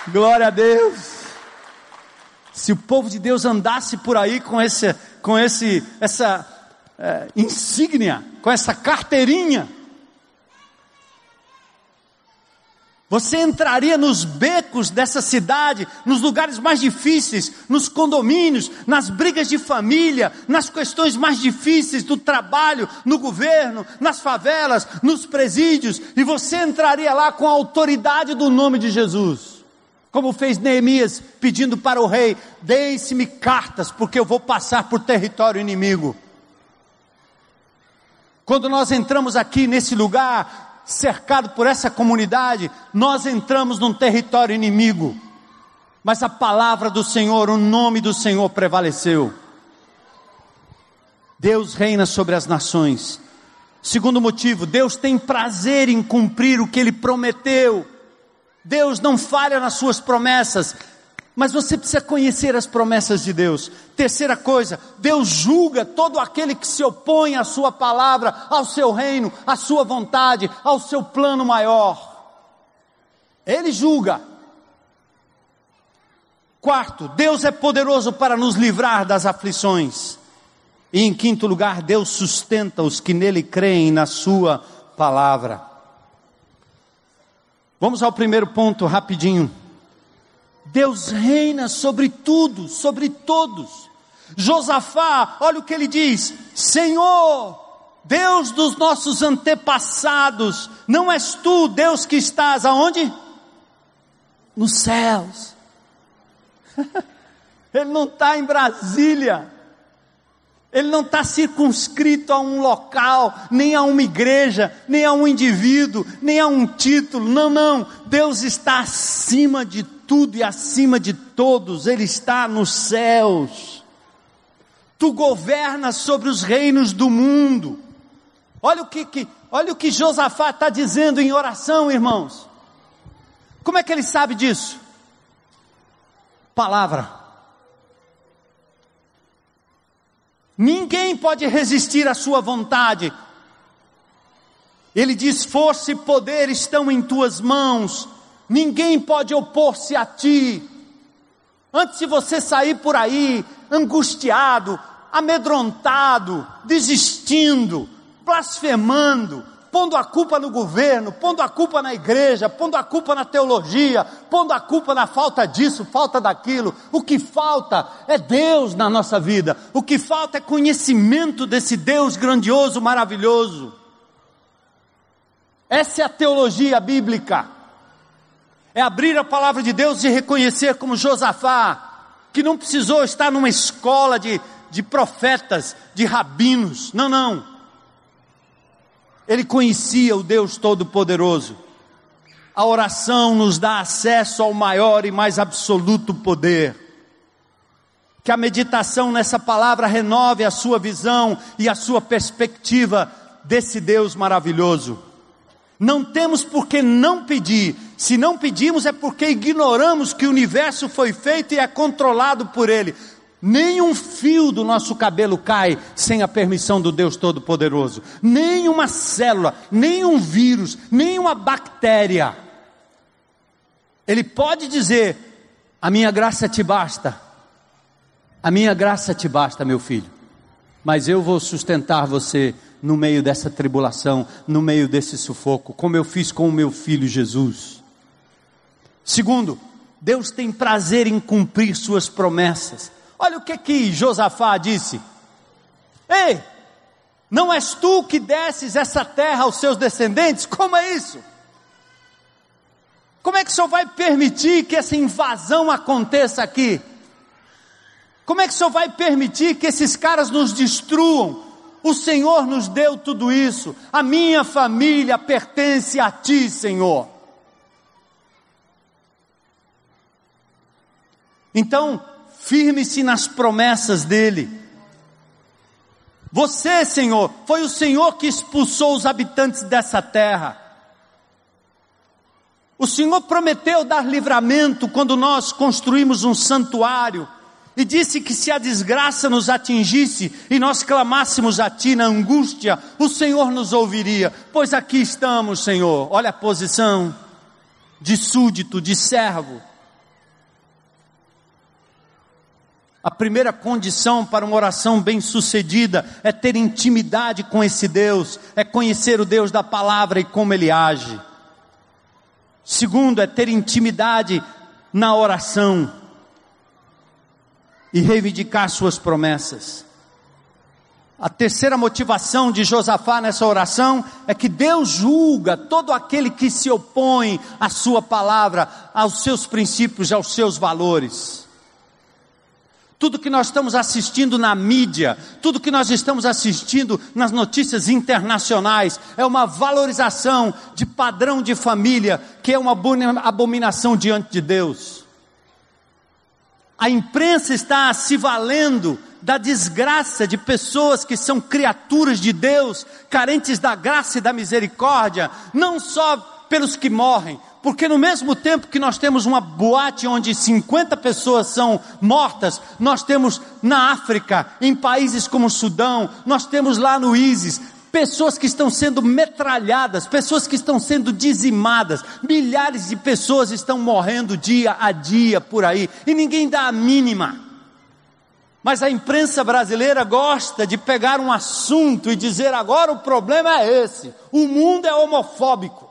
Glória a Deus! Se o povo de Deus andasse por aí com esse, com esse, essa é, insígnia, com essa carteirinha, Você entraria nos becos dessa cidade, nos lugares mais difíceis, nos condomínios, nas brigas de família, nas questões mais difíceis do trabalho, no governo, nas favelas, nos presídios, e você entraria lá com a autoridade do nome de Jesus. Como fez Neemias pedindo para o rei: Deixe-me cartas, porque eu vou passar por território inimigo. Quando nós entramos aqui nesse lugar, cercado por essa comunidade, nós entramos num território inimigo. Mas a palavra do Senhor, o nome do Senhor prevaleceu. Deus reina sobre as nações. Segundo motivo, Deus tem prazer em cumprir o que Ele prometeu. Deus não falha nas suas promessas. Mas você precisa conhecer as promessas de Deus. Terceira coisa, Deus julga todo aquele que se opõe à sua palavra, ao seu reino, à sua vontade, ao seu plano maior. Ele julga. Quarto, Deus é poderoso para nos livrar das aflições. E em quinto lugar, Deus sustenta os que nele creem na sua palavra. Vamos ao primeiro ponto rapidinho. Deus reina sobre tudo, sobre todos. Josafá, olha o que ele diz: Senhor, Deus dos nossos antepassados, não és tu, Deus que estás aonde? Nos céus. ele não está em Brasília. Ele não está circunscrito a um local, nem a uma igreja, nem a um indivíduo, nem a um título. Não, não. Deus está acima de tudo e acima de todos, Ele está nos céus. Tu governas sobre os reinos do mundo. Olha o que, que olha o que Josafá está dizendo em oração, irmãos. Como é que ele sabe disso? Palavra. Ninguém pode resistir à sua vontade. Ele diz: força e poder estão em tuas mãos ninguém pode opor-se a ti. Antes de você sair por aí angustiado, amedrontado, desistindo, blasfemando, pondo a culpa no governo, pondo a culpa na igreja, pondo a culpa na teologia, pondo a culpa na falta disso, falta daquilo. O que falta é Deus na nossa vida. O que falta é conhecimento desse Deus grandioso, maravilhoso. Essa é a teologia bíblica é abrir a palavra de Deus e reconhecer como Josafá, que não precisou estar numa escola de, de profetas, de rabinos, não, não. Ele conhecia o Deus Todo-Poderoso. A oração nos dá acesso ao maior e mais absoluto poder. Que a meditação nessa palavra renove a sua visão e a sua perspectiva desse Deus maravilhoso. Não temos por que não pedir. Se não pedimos é porque ignoramos que o universo foi feito e é controlado por Ele. Nenhum fio do nosso cabelo cai sem a permissão do Deus Todo-Poderoso. Nenhuma célula, nenhum vírus, nenhuma bactéria. Ele pode dizer: A minha graça te basta. A minha graça te basta, meu filho. Mas eu vou sustentar você no meio dessa tribulação, no meio desse sufoco, como eu fiz com o meu filho Jesus. Segundo, Deus tem prazer em cumprir suas promessas. Olha o que que Josafá disse: Ei, não és tu que desses essa terra aos seus descendentes? Como é isso? Como é que o Senhor vai permitir que essa invasão aconteça aqui? Como é que o Senhor vai permitir que esses caras nos destruam? O Senhor nos deu tudo isso. A minha família pertence a Ti, Senhor. Então, firme-se nas promessas dEle. Você, Senhor, foi o Senhor que expulsou os habitantes dessa terra. O Senhor prometeu dar livramento quando nós construímos um santuário e disse que se a desgraça nos atingisse e nós clamássemos a Ti na angústia, o Senhor nos ouviria. Pois aqui estamos, Senhor. Olha a posição de súdito, de servo. A primeira condição para uma oração bem-sucedida é ter intimidade com esse Deus, é conhecer o Deus da palavra e como ele age. Segundo é ter intimidade na oração e reivindicar suas promessas. A terceira motivação de Josafá nessa oração é que Deus julga todo aquele que se opõe à sua palavra, aos seus princípios, aos seus valores. Tudo que nós estamos assistindo na mídia, tudo que nós estamos assistindo nas notícias internacionais, é uma valorização de padrão de família, que é uma abominação diante de Deus. A imprensa está se valendo da desgraça de pessoas que são criaturas de Deus, carentes da graça e da misericórdia, não só pelos que morrem, porque no mesmo tempo que nós temos uma boate onde 50 pessoas são mortas, nós temos na África, em países como o Sudão, nós temos lá no ISIS, pessoas que estão sendo metralhadas, pessoas que estão sendo dizimadas, milhares de pessoas estão morrendo dia a dia por aí, e ninguém dá a mínima. Mas a imprensa brasileira gosta de pegar um assunto e dizer agora o problema é esse: o mundo é homofóbico.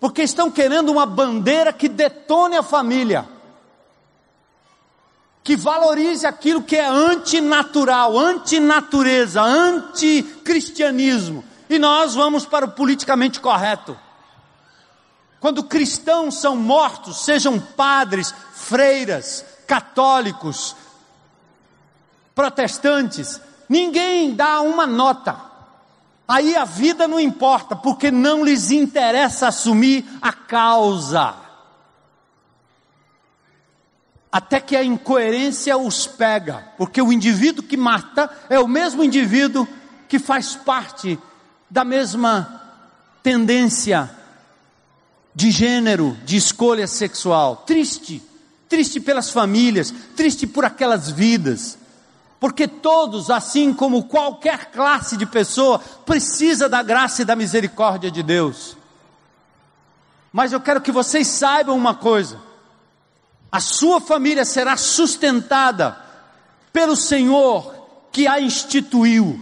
Porque estão querendo uma bandeira que detone a família que valorize aquilo que é antinatural, antinatureza, anticristianismo. E nós vamos para o politicamente correto. Quando cristãos são mortos, sejam padres, freiras, católicos, protestantes, ninguém dá uma nota. Aí a vida não importa, porque não lhes interessa assumir a causa até que a incoerência os pega, porque o indivíduo que mata é o mesmo indivíduo que faz parte da mesma tendência de gênero, de escolha sexual. Triste, triste pelas famílias, triste por aquelas vidas. Porque todos, assim como qualquer classe de pessoa, precisa da graça e da misericórdia de Deus. Mas eu quero que vocês saibam uma coisa: a sua família será sustentada pelo Senhor que a instituiu.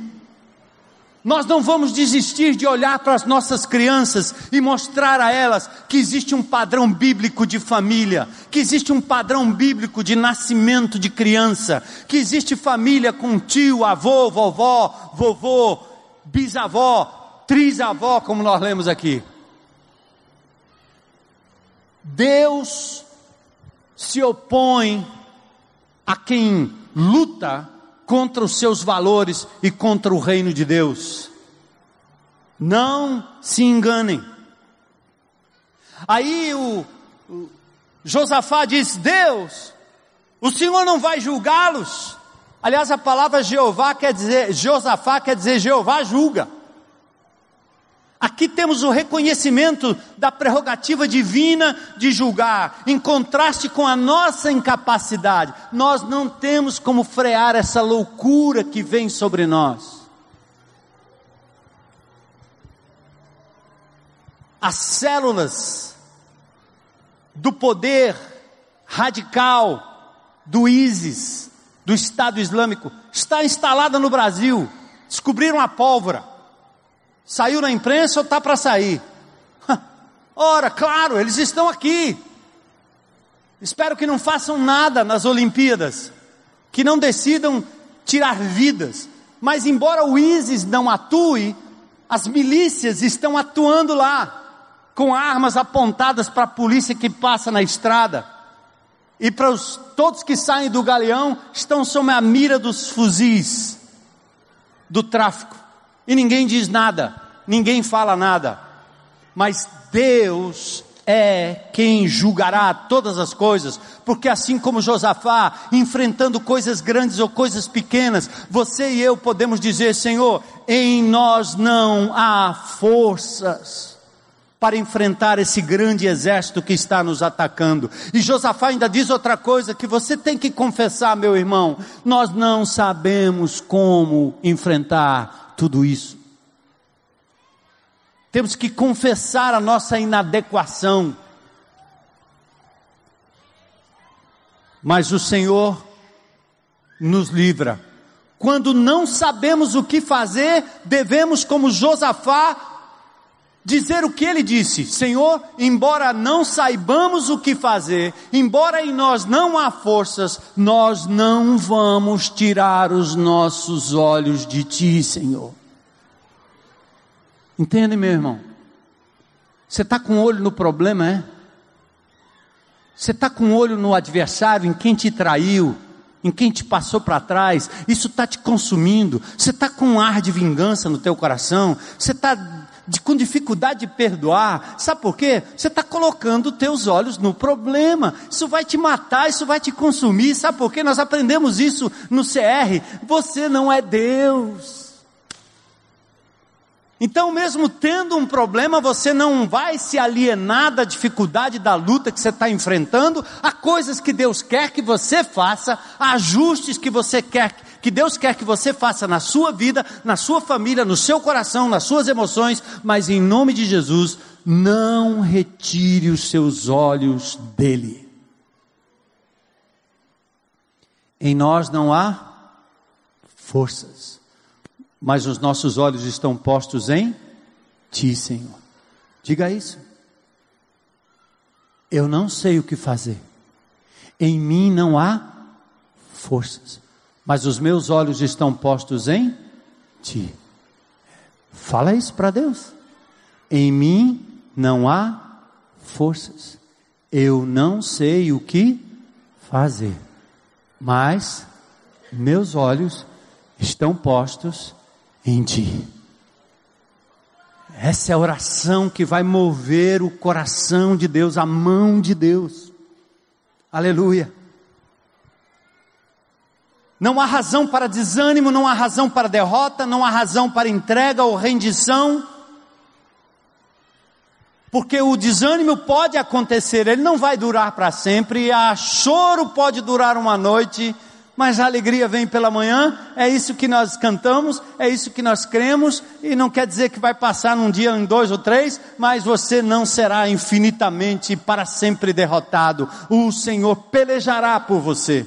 Nós não vamos desistir de olhar para as nossas crianças e mostrar a elas que existe um padrão bíblico de família, que existe um padrão bíblico de nascimento de criança, que existe família com tio, avô, vovó, vovô, bisavó, trisavó, como nós lemos aqui. Deus se opõe a quem luta contra os seus valores e contra o reino de Deus. Não se enganem. Aí o, o Josafá diz: Deus, o Senhor não vai julgá-los. Aliás, a palavra Jeová quer dizer, Josafá quer dizer Jeová julga. Aqui temos o reconhecimento da prerrogativa divina de julgar, em contraste com a nossa incapacidade. Nós não temos como frear essa loucura que vem sobre nós. As células do poder radical do ISIS, do Estado Islâmico, está instalada no Brasil. Descobriram a pólvora. Saiu na imprensa ou está para sair? Ora, claro, eles estão aqui. Espero que não façam nada nas Olimpíadas, que não decidam tirar vidas. Mas, embora o ISIS não atue, as milícias estão atuando lá, com armas apontadas para a polícia que passa na estrada. E para os, todos que saem do galeão estão sob a mira dos fuzis do tráfico e ninguém diz nada, ninguém fala nada, mas Deus é quem julgará todas as coisas, porque assim como Josafá, enfrentando coisas grandes ou coisas pequenas, você e eu podemos dizer: Senhor, em nós não há forças para enfrentar esse grande exército que está nos atacando. E Josafá ainda diz outra coisa que você tem que confessar, meu irmão: nós não sabemos como enfrentar tudo isso. Temos que confessar a nossa inadequação. Mas o Senhor nos livra. Quando não sabemos o que fazer, devemos, como Josafá, dizer o que ele disse: Senhor, embora não saibamos o que fazer, embora em nós não há forças, nós não vamos tirar os nossos olhos de ti, Senhor. Entende, meu irmão? Você está com o olho no problema, é? Você está com o olho no adversário, em quem te traiu, em quem te passou para trás, isso está te consumindo. Você está com um ar de vingança no teu coração, você está de, com dificuldade de perdoar. Sabe por quê? Você está colocando teus olhos no problema. Isso vai te matar, isso vai te consumir. Sabe por quê? Nós aprendemos isso no CR. Você não é Deus. Então, mesmo tendo um problema, você não vai se alienar da dificuldade da luta que você está enfrentando. Há coisas que Deus quer que você faça, ajustes que você quer que Deus quer que você faça na sua vida, na sua família, no seu coração, nas suas emoções, mas em nome de Jesus, não retire os seus olhos dele. Em nós não há forças mas os nossos olhos estão postos em Ti, Senhor. Diga isso. Eu não sei o que fazer. Em mim não há forças, mas os meus olhos estão postos em Ti. Fala isso para Deus. Em mim não há forças. Eu não sei o que fazer, mas meus olhos estão postos em ti. Essa é a oração que vai mover o coração de Deus, a mão de Deus. Aleluia. Não há razão para desânimo, não há razão para derrota, não há razão para entrega ou rendição. Porque o desânimo pode acontecer, ele não vai durar para sempre, a choro pode durar uma noite, mas a alegria vem pela manhã, é isso que nós cantamos, é isso que nós cremos, e não quer dizer que vai passar num dia, em dois ou três, mas você não será infinitamente para sempre derrotado. O Senhor pelejará por você.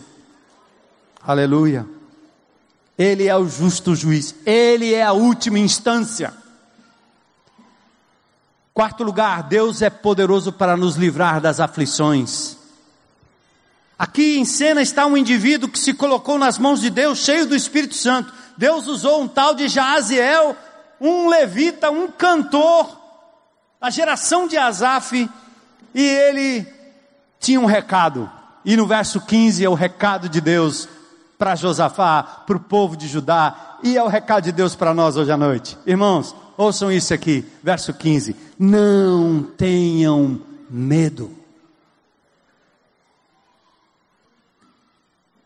Aleluia. Ele é o justo juiz, ele é a última instância. Quarto lugar, Deus é poderoso para nos livrar das aflições. Aqui em cena está um indivíduo que se colocou nas mãos de Deus, cheio do Espírito Santo. Deus usou um tal de Jaaziel, um levita, um cantor, a geração de Asaf, e ele tinha um recado. E no verso 15 é o recado de Deus para Josafá, para o povo de Judá, e é o recado de Deus para nós hoje à noite. Irmãos, ouçam isso aqui, verso 15: Não tenham medo.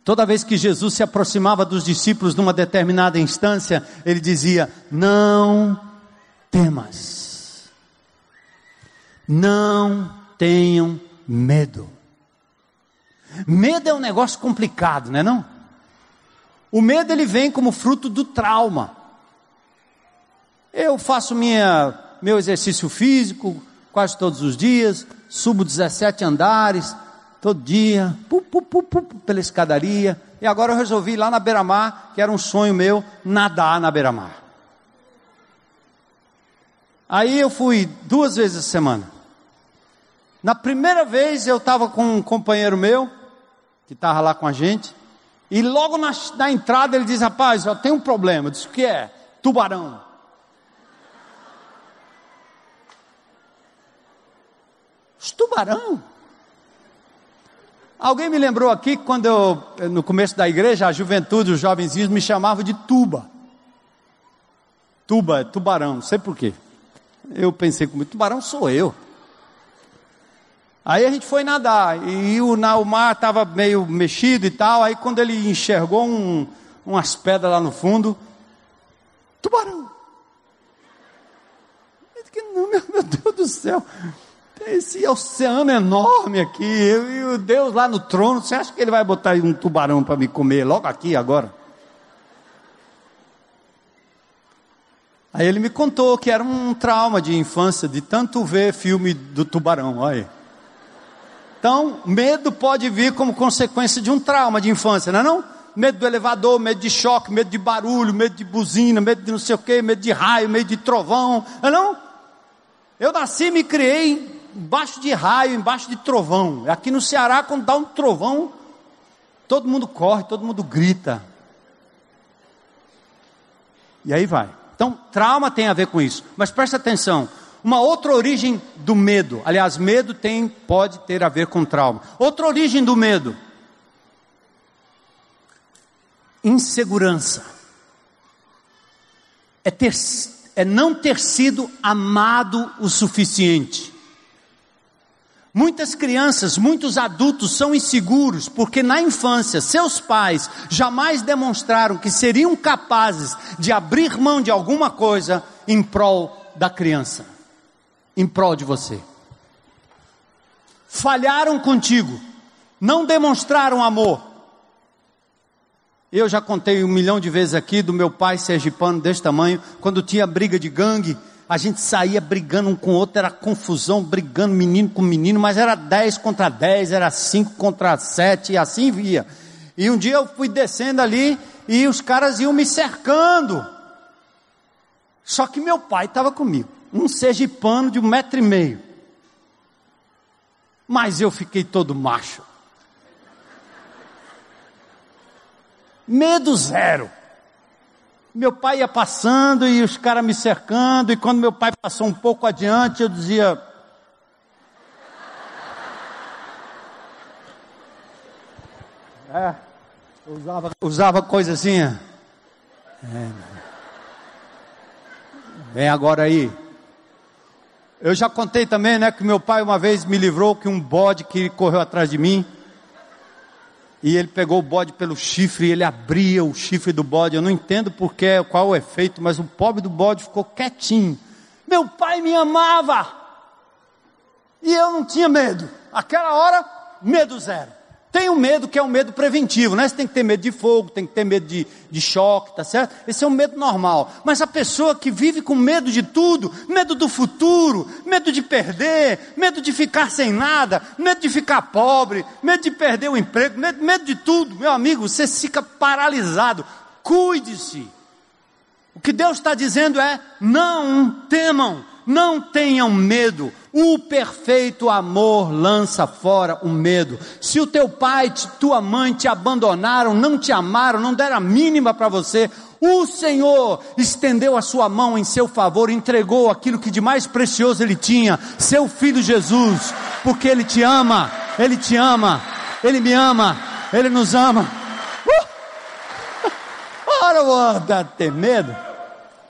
Toda vez que Jesus se aproximava dos discípulos numa determinada instância, ele dizia: Não temas, não tenham medo. Medo é um negócio complicado, não é não? O medo ele vem como fruto do trauma. Eu faço minha, meu exercício físico quase todos os dias, subo 17 andares, todo dia, pu, pu, pu, pela escadaria. E agora eu resolvi ir lá na beira-mar, que era um sonho meu, nadar na beira-mar. Aí eu fui duas vezes a semana. Na primeira vez eu estava com um companheiro meu, que estava lá com a gente, e logo na, na entrada ele diz: Rapaz, eu tenho um problema. Eu disse: O que é? Tubarão. Os tubarão? Alguém me lembrou aqui que quando eu, no começo da igreja, a juventude, os jovenzinhos me chamavam de tuba. Tuba, tubarão, não sei porquê. Eu pensei comigo, tubarão sou eu. Aí a gente foi nadar, e o, o mar estava meio mexido e tal, aí quando ele enxergou um, umas pedras lá no fundo, tubarão. Disse, não, meu, meu Deus do céu, esse oceano enorme aqui, e o Deus lá no trono, você acha que ele vai botar um tubarão para me comer logo aqui agora? Aí ele me contou que era um trauma de infância, de tanto ver filme do tubarão, olha. Então, medo pode vir como consequência de um trauma de infância, não é não? Medo do elevador, medo de choque, medo de barulho, medo de buzina, medo de não sei o que, medo de raio, medo de trovão, não é não? Eu nasci e me criei embaixo de raio, embaixo de trovão. Aqui no Ceará, quando dá um trovão, todo mundo corre, todo mundo grita. E aí vai. Então, trauma tem a ver com isso. Mas presta atenção. Uma outra origem do medo. Aliás, medo tem, pode ter a ver com trauma. Outra origem do medo. Insegurança. É, ter, é não ter sido amado o suficiente. Muitas crianças, muitos adultos são inseguros porque na infância seus pais jamais demonstraram que seriam capazes de abrir mão de alguma coisa em prol da criança, em prol de você. Falharam contigo, não demonstraram amor. Eu já contei um milhão de vezes aqui do meu pai sergipano desse tamanho, quando tinha briga de gangue, a gente saía brigando um com o outro, era confusão, brigando menino com menino, mas era 10 contra 10, era 5 contra 7, e assim via. E um dia eu fui descendo ali e os caras iam me cercando. Só que meu pai estava comigo, um sergipano de um metro e meio. Mas eu fiquei todo macho. Medo zero. Meu pai ia passando e os caras me cercando, e quando meu pai passou um pouco adiante, eu dizia. É, usava, usava coisa assim. É. Vem agora aí. Eu já contei também, né, que meu pai uma vez me livrou que um bode que correu atrás de mim e ele pegou o bode pelo chifre, e ele abria o chifre do bode. Eu não entendo porquê, qual o efeito, mas o pobre do bode ficou quietinho. Meu pai me amava. E eu não tinha medo. Aquela hora, medo zero. Tem um medo que é um medo preventivo, né? Você tem que ter medo de fogo, tem que ter medo de, de choque, tá certo? Esse é um medo normal. Mas a pessoa que vive com medo de tudo, medo do futuro, medo de perder, medo de ficar sem nada, medo de ficar pobre, medo de perder o emprego, medo, medo de tudo, meu amigo, você fica paralisado. Cuide-se. O que Deus está dizendo é: não temam, não tenham medo. O perfeito amor lança fora o medo. Se o teu pai, tua mãe te abandonaram, não te amaram, não deram a mínima para você, o Senhor estendeu a sua mão em seu favor, entregou aquilo que de mais precioso ele tinha, seu filho Jesus, porque ele te ama, ele te ama, ele me ama, ele nos ama. Uh! Ora, vou ter medo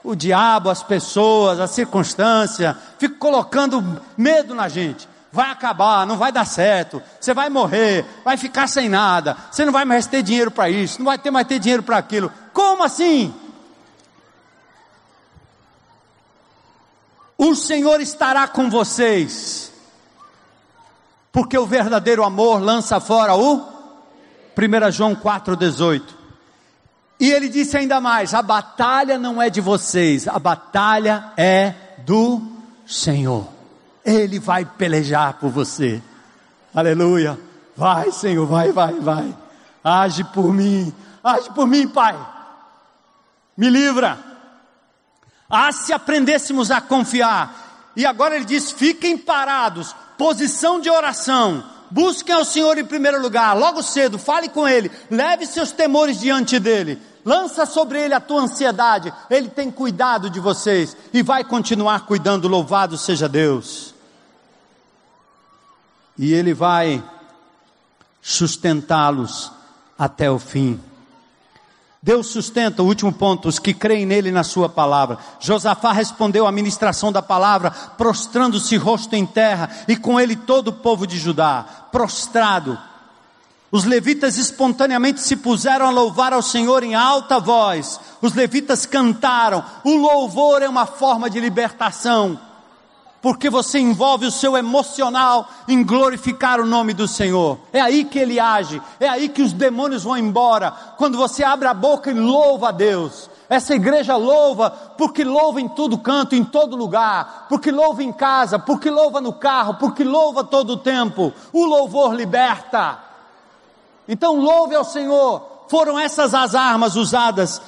o diabo, as pessoas, a circunstância, fica colocando medo na gente. Vai acabar, não vai dar certo, você vai morrer, vai ficar sem nada, você não vai mais ter dinheiro para isso, não vai ter mais ter dinheiro para aquilo. Como assim? O Senhor estará com vocês, porque o verdadeiro amor lança fora o 1 João 4,18. E ele disse ainda mais: a batalha não é de vocês, a batalha é do Senhor. Ele vai pelejar por você. Aleluia. Vai, Senhor, vai, vai, vai. Age por mim. Age por mim, Pai. Me livra. Ah, se aprendêssemos a confiar. E agora ele diz: fiquem parados, posição de oração. Busquem ao Senhor em primeiro lugar, logo cedo, fale com Ele, leve seus temores diante dele, lança sobre ele a tua ansiedade, ele tem cuidado de vocês e vai continuar cuidando, louvado seja Deus. E ele vai sustentá-los até o fim. Deus sustenta, o último ponto, os que creem nele na sua palavra. Josafá respondeu à ministração da palavra, prostrando-se rosto em terra, e com ele todo o povo de Judá, prostrado, os levitas espontaneamente se puseram a louvar ao Senhor em alta voz. Os levitas cantaram. O louvor é uma forma de libertação, porque você envolve o seu emocional em glorificar o nome do Senhor. É aí que ele age, é aí que os demônios vão embora. Quando você abre a boca e louva a Deus. Essa igreja louva, porque louva em todo canto, em todo lugar, porque louva em casa, porque louva no carro, porque louva todo o tempo. O louvor liberta. Então louve ao Senhor. Foram essas as armas usadas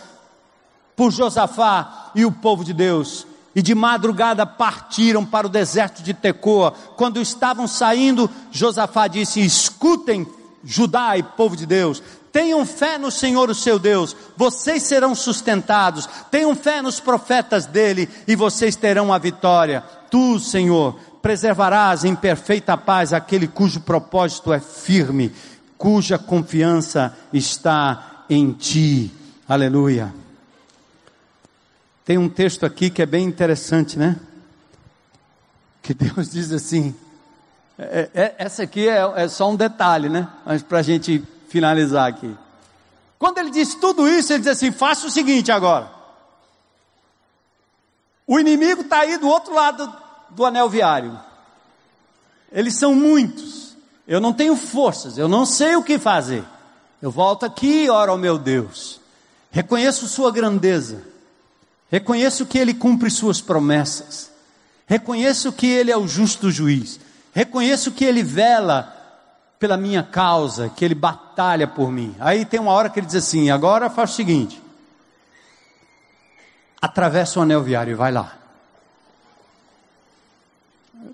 por Josafá e o povo de Deus. e de madrugada partiram para o deserto de Tecoa. Quando estavam saindo, Josafá disse: Escutem, Judá e povo de Deus, tenham fé no Senhor, o seu Deus, vocês serão sustentados. Tenham fé nos profetas dele e vocês terão a vitória. Tu, Senhor, preservarás em perfeita paz aquele cujo propósito é firme, cuja confiança está em ti. Aleluia. Tem um texto aqui que é bem interessante, né? Que Deus diz assim. É, é, essa aqui é, é, só um detalhe, né? Mas para a gente finalizar aqui. Quando ele diz tudo isso, ele diz assim: faça o seguinte agora. O inimigo está aí do outro lado do anel viário. Eles são muitos. Eu não tenho forças, eu não sei o que fazer. Eu volto aqui e oro ao meu Deus. Reconheço sua grandeza. Reconheço que ele cumpre suas promessas. Reconheço que ele é o justo juiz. Reconheço que ele vela pela minha causa, que ele batalha por mim. Aí tem uma hora que ele diz assim: agora faz o seguinte, atravessa o anel viário e vai lá.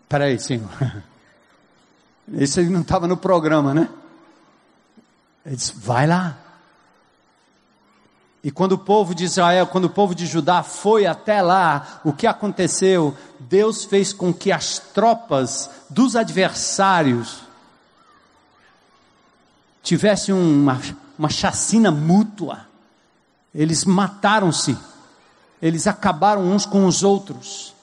Peraí, senhor. Esse não estava no programa, né? Ele disse: vai lá. E quando o povo de Israel, quando o povo de Judá foi até lá, o que aconteceu? Deus fez com que as tropas dos adversários tivessem uma, uma chacina mútua. Eles mataram-se, eles acabaram uns com os outros.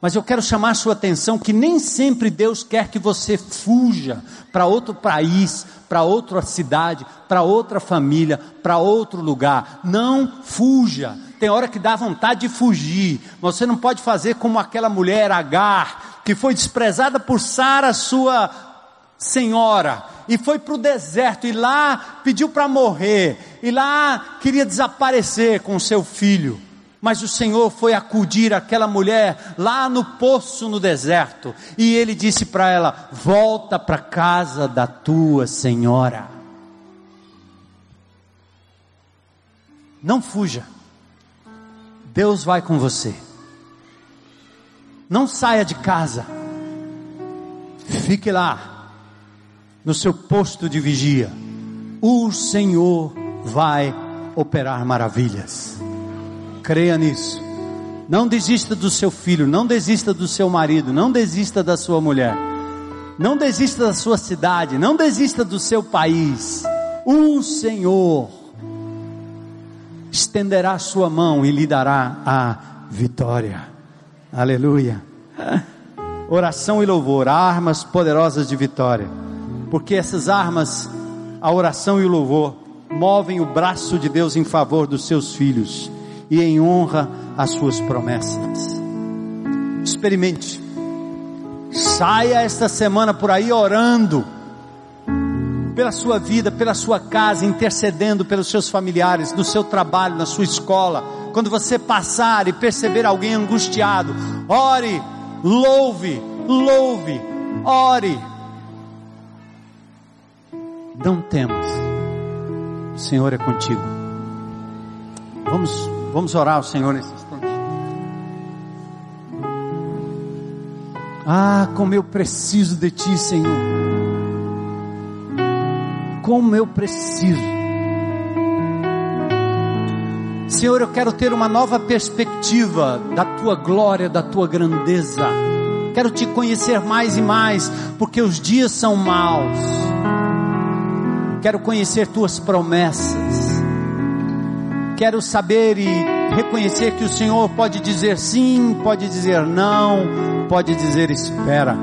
Mas eu quero chamar a sua atenção que nem sempre Deus quer que você fuja para outro país, para outra cidade, para outra família, para outro lugar. Não fuja. Tem hora que dá vontade de fugir. Você não pode fazer como aquela mulher Agar, que foi desprezada por Sara, sua senhora, e foi para o deserto e lá pediu para morrer, e lá queria desaparecer com seu filho. Mas o Senhor foi acudir aquela mulher lá no poço no deserto, e ele disse para ela: Volta para casa da tua senhora. Não fuja, Deus vai com você. Não saia de casa, fique lá, no seu posto de vigia. O Senhor vai operar maravilhas. Creia nisso. Não desista do seu filho, não desista do seu marido, não desista da sua mulher. Não desista da sua cidade, não desista do seu país. O Senhor estenderá sua mão e lhe dará a vitória. Aleluia. Oração e louvor, armas poderosas de vitória. Porque essas armas, a oração e o louvor, movem o braço de Deus em favor dos seus filhos e em honra às suas promessas. Experimente. Saia esta semana por aí orando pela sua vida, pela sua casa, intercedendo pelos seus familiares, no seu trabalho, na sua escola. Quando você passar e perceber alguém angustiado, ore, louve, louve, ore. Não temas, o Senhor é contigo. Vamos Vamos orar ao Senhor nesse instante. Ah, como eu preciso de Ti, Senhor. Como eu preciso. Senhor, eu quero ter uma nova perspectiva da Tua glória, da Tua grandeza. Quero Te conhecer mais e mais, porque os dias são maus. Quero conhecer Tuas promessas quero saber e reconhecer que o Senhor pode dizer sim, pode dizer não, pode dizer espera.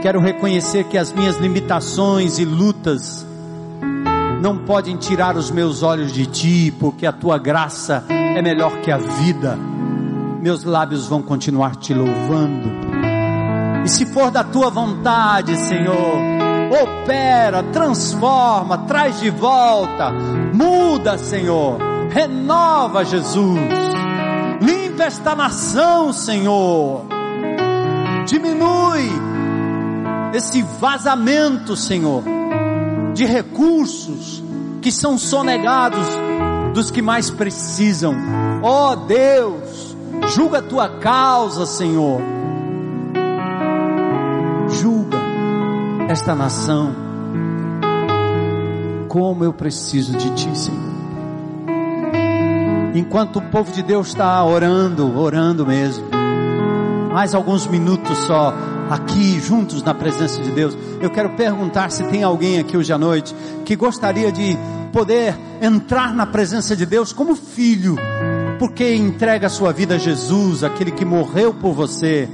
Quero reconhecer que as minhas limitações e lutas não podem tirar os meus olhos de ti, porque a tua graça é melhor que a vida. Meus lábios vão continuar te louvando. E se for da tua vontade, Senhor, opera, transforma, traz de volta, muda, Senhor, renova, Jesus, limpa esta nação, Senhor, diminui esse vazamento, Senhor, de recursos que são sonegados dos que mais precisam. Ó oh, Deus, Julga a tua causa, Senhor. Julga esta nação. Como eu preciso de ti, Senhor. Enquanto o povo de Deus está orando, orando mesmo. Mais alguns minutos só aqui juntos na presença de Deus. Eu quero perguntar se tem alguém aqui hoje à noite que gostaria de poder entrar na presença de Deus como filho, porque entrega a sua vida a Jesus, aquele que morreu por você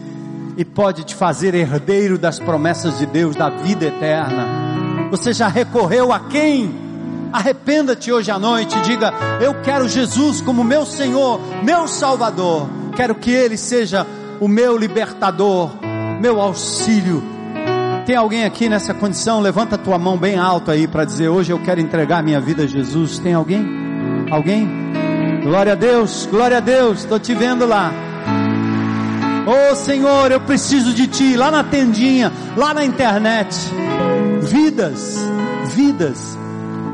e pode te fazer herdeiro das promessas de Deus, da vida eterna. Você já recorreu a quem? Arrependa-te hoje à noite diga: Eu quero Jesus como meu Senhor, meu Salvador. Quero que Ele seja o meu libertador, meu auxílio. Tem alguém aqui nessa condição? Levanta a tua mão bem alto aí para dizer: Hoje eu quero entregar minha vida a Jesus. Tem alguém? Alguém? Glória a Deus, glória a Deus. Estou te vendo lá. Oh Senhor, eu preciso de Ti. Lá na tendinha, lá na internet. Vidas, vidas.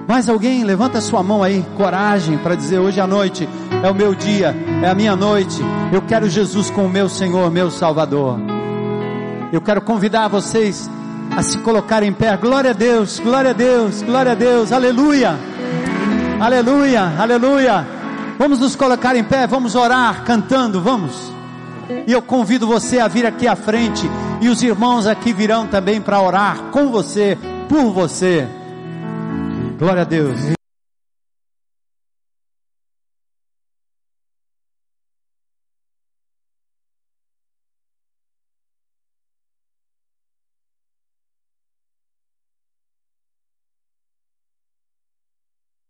Mais alguém? Levanta sua mão aí, coragem para dizer: Hoje à noite é o meu dia, é a minha noite. Eu quero Jesus como meu Senhor, meu Salvador. Eu quero convidar vocês a se colocarem em pé. Glória a Deus, glória a Deus, glória a Deus, aleluia, aleluia, aleluia. Vamos nos colocar em pé, vamos orar cantando, vamos. E eu convido você a vir aqui à frente, e os irmãos aqui virão também para orar com você, por você. Glória a Deus.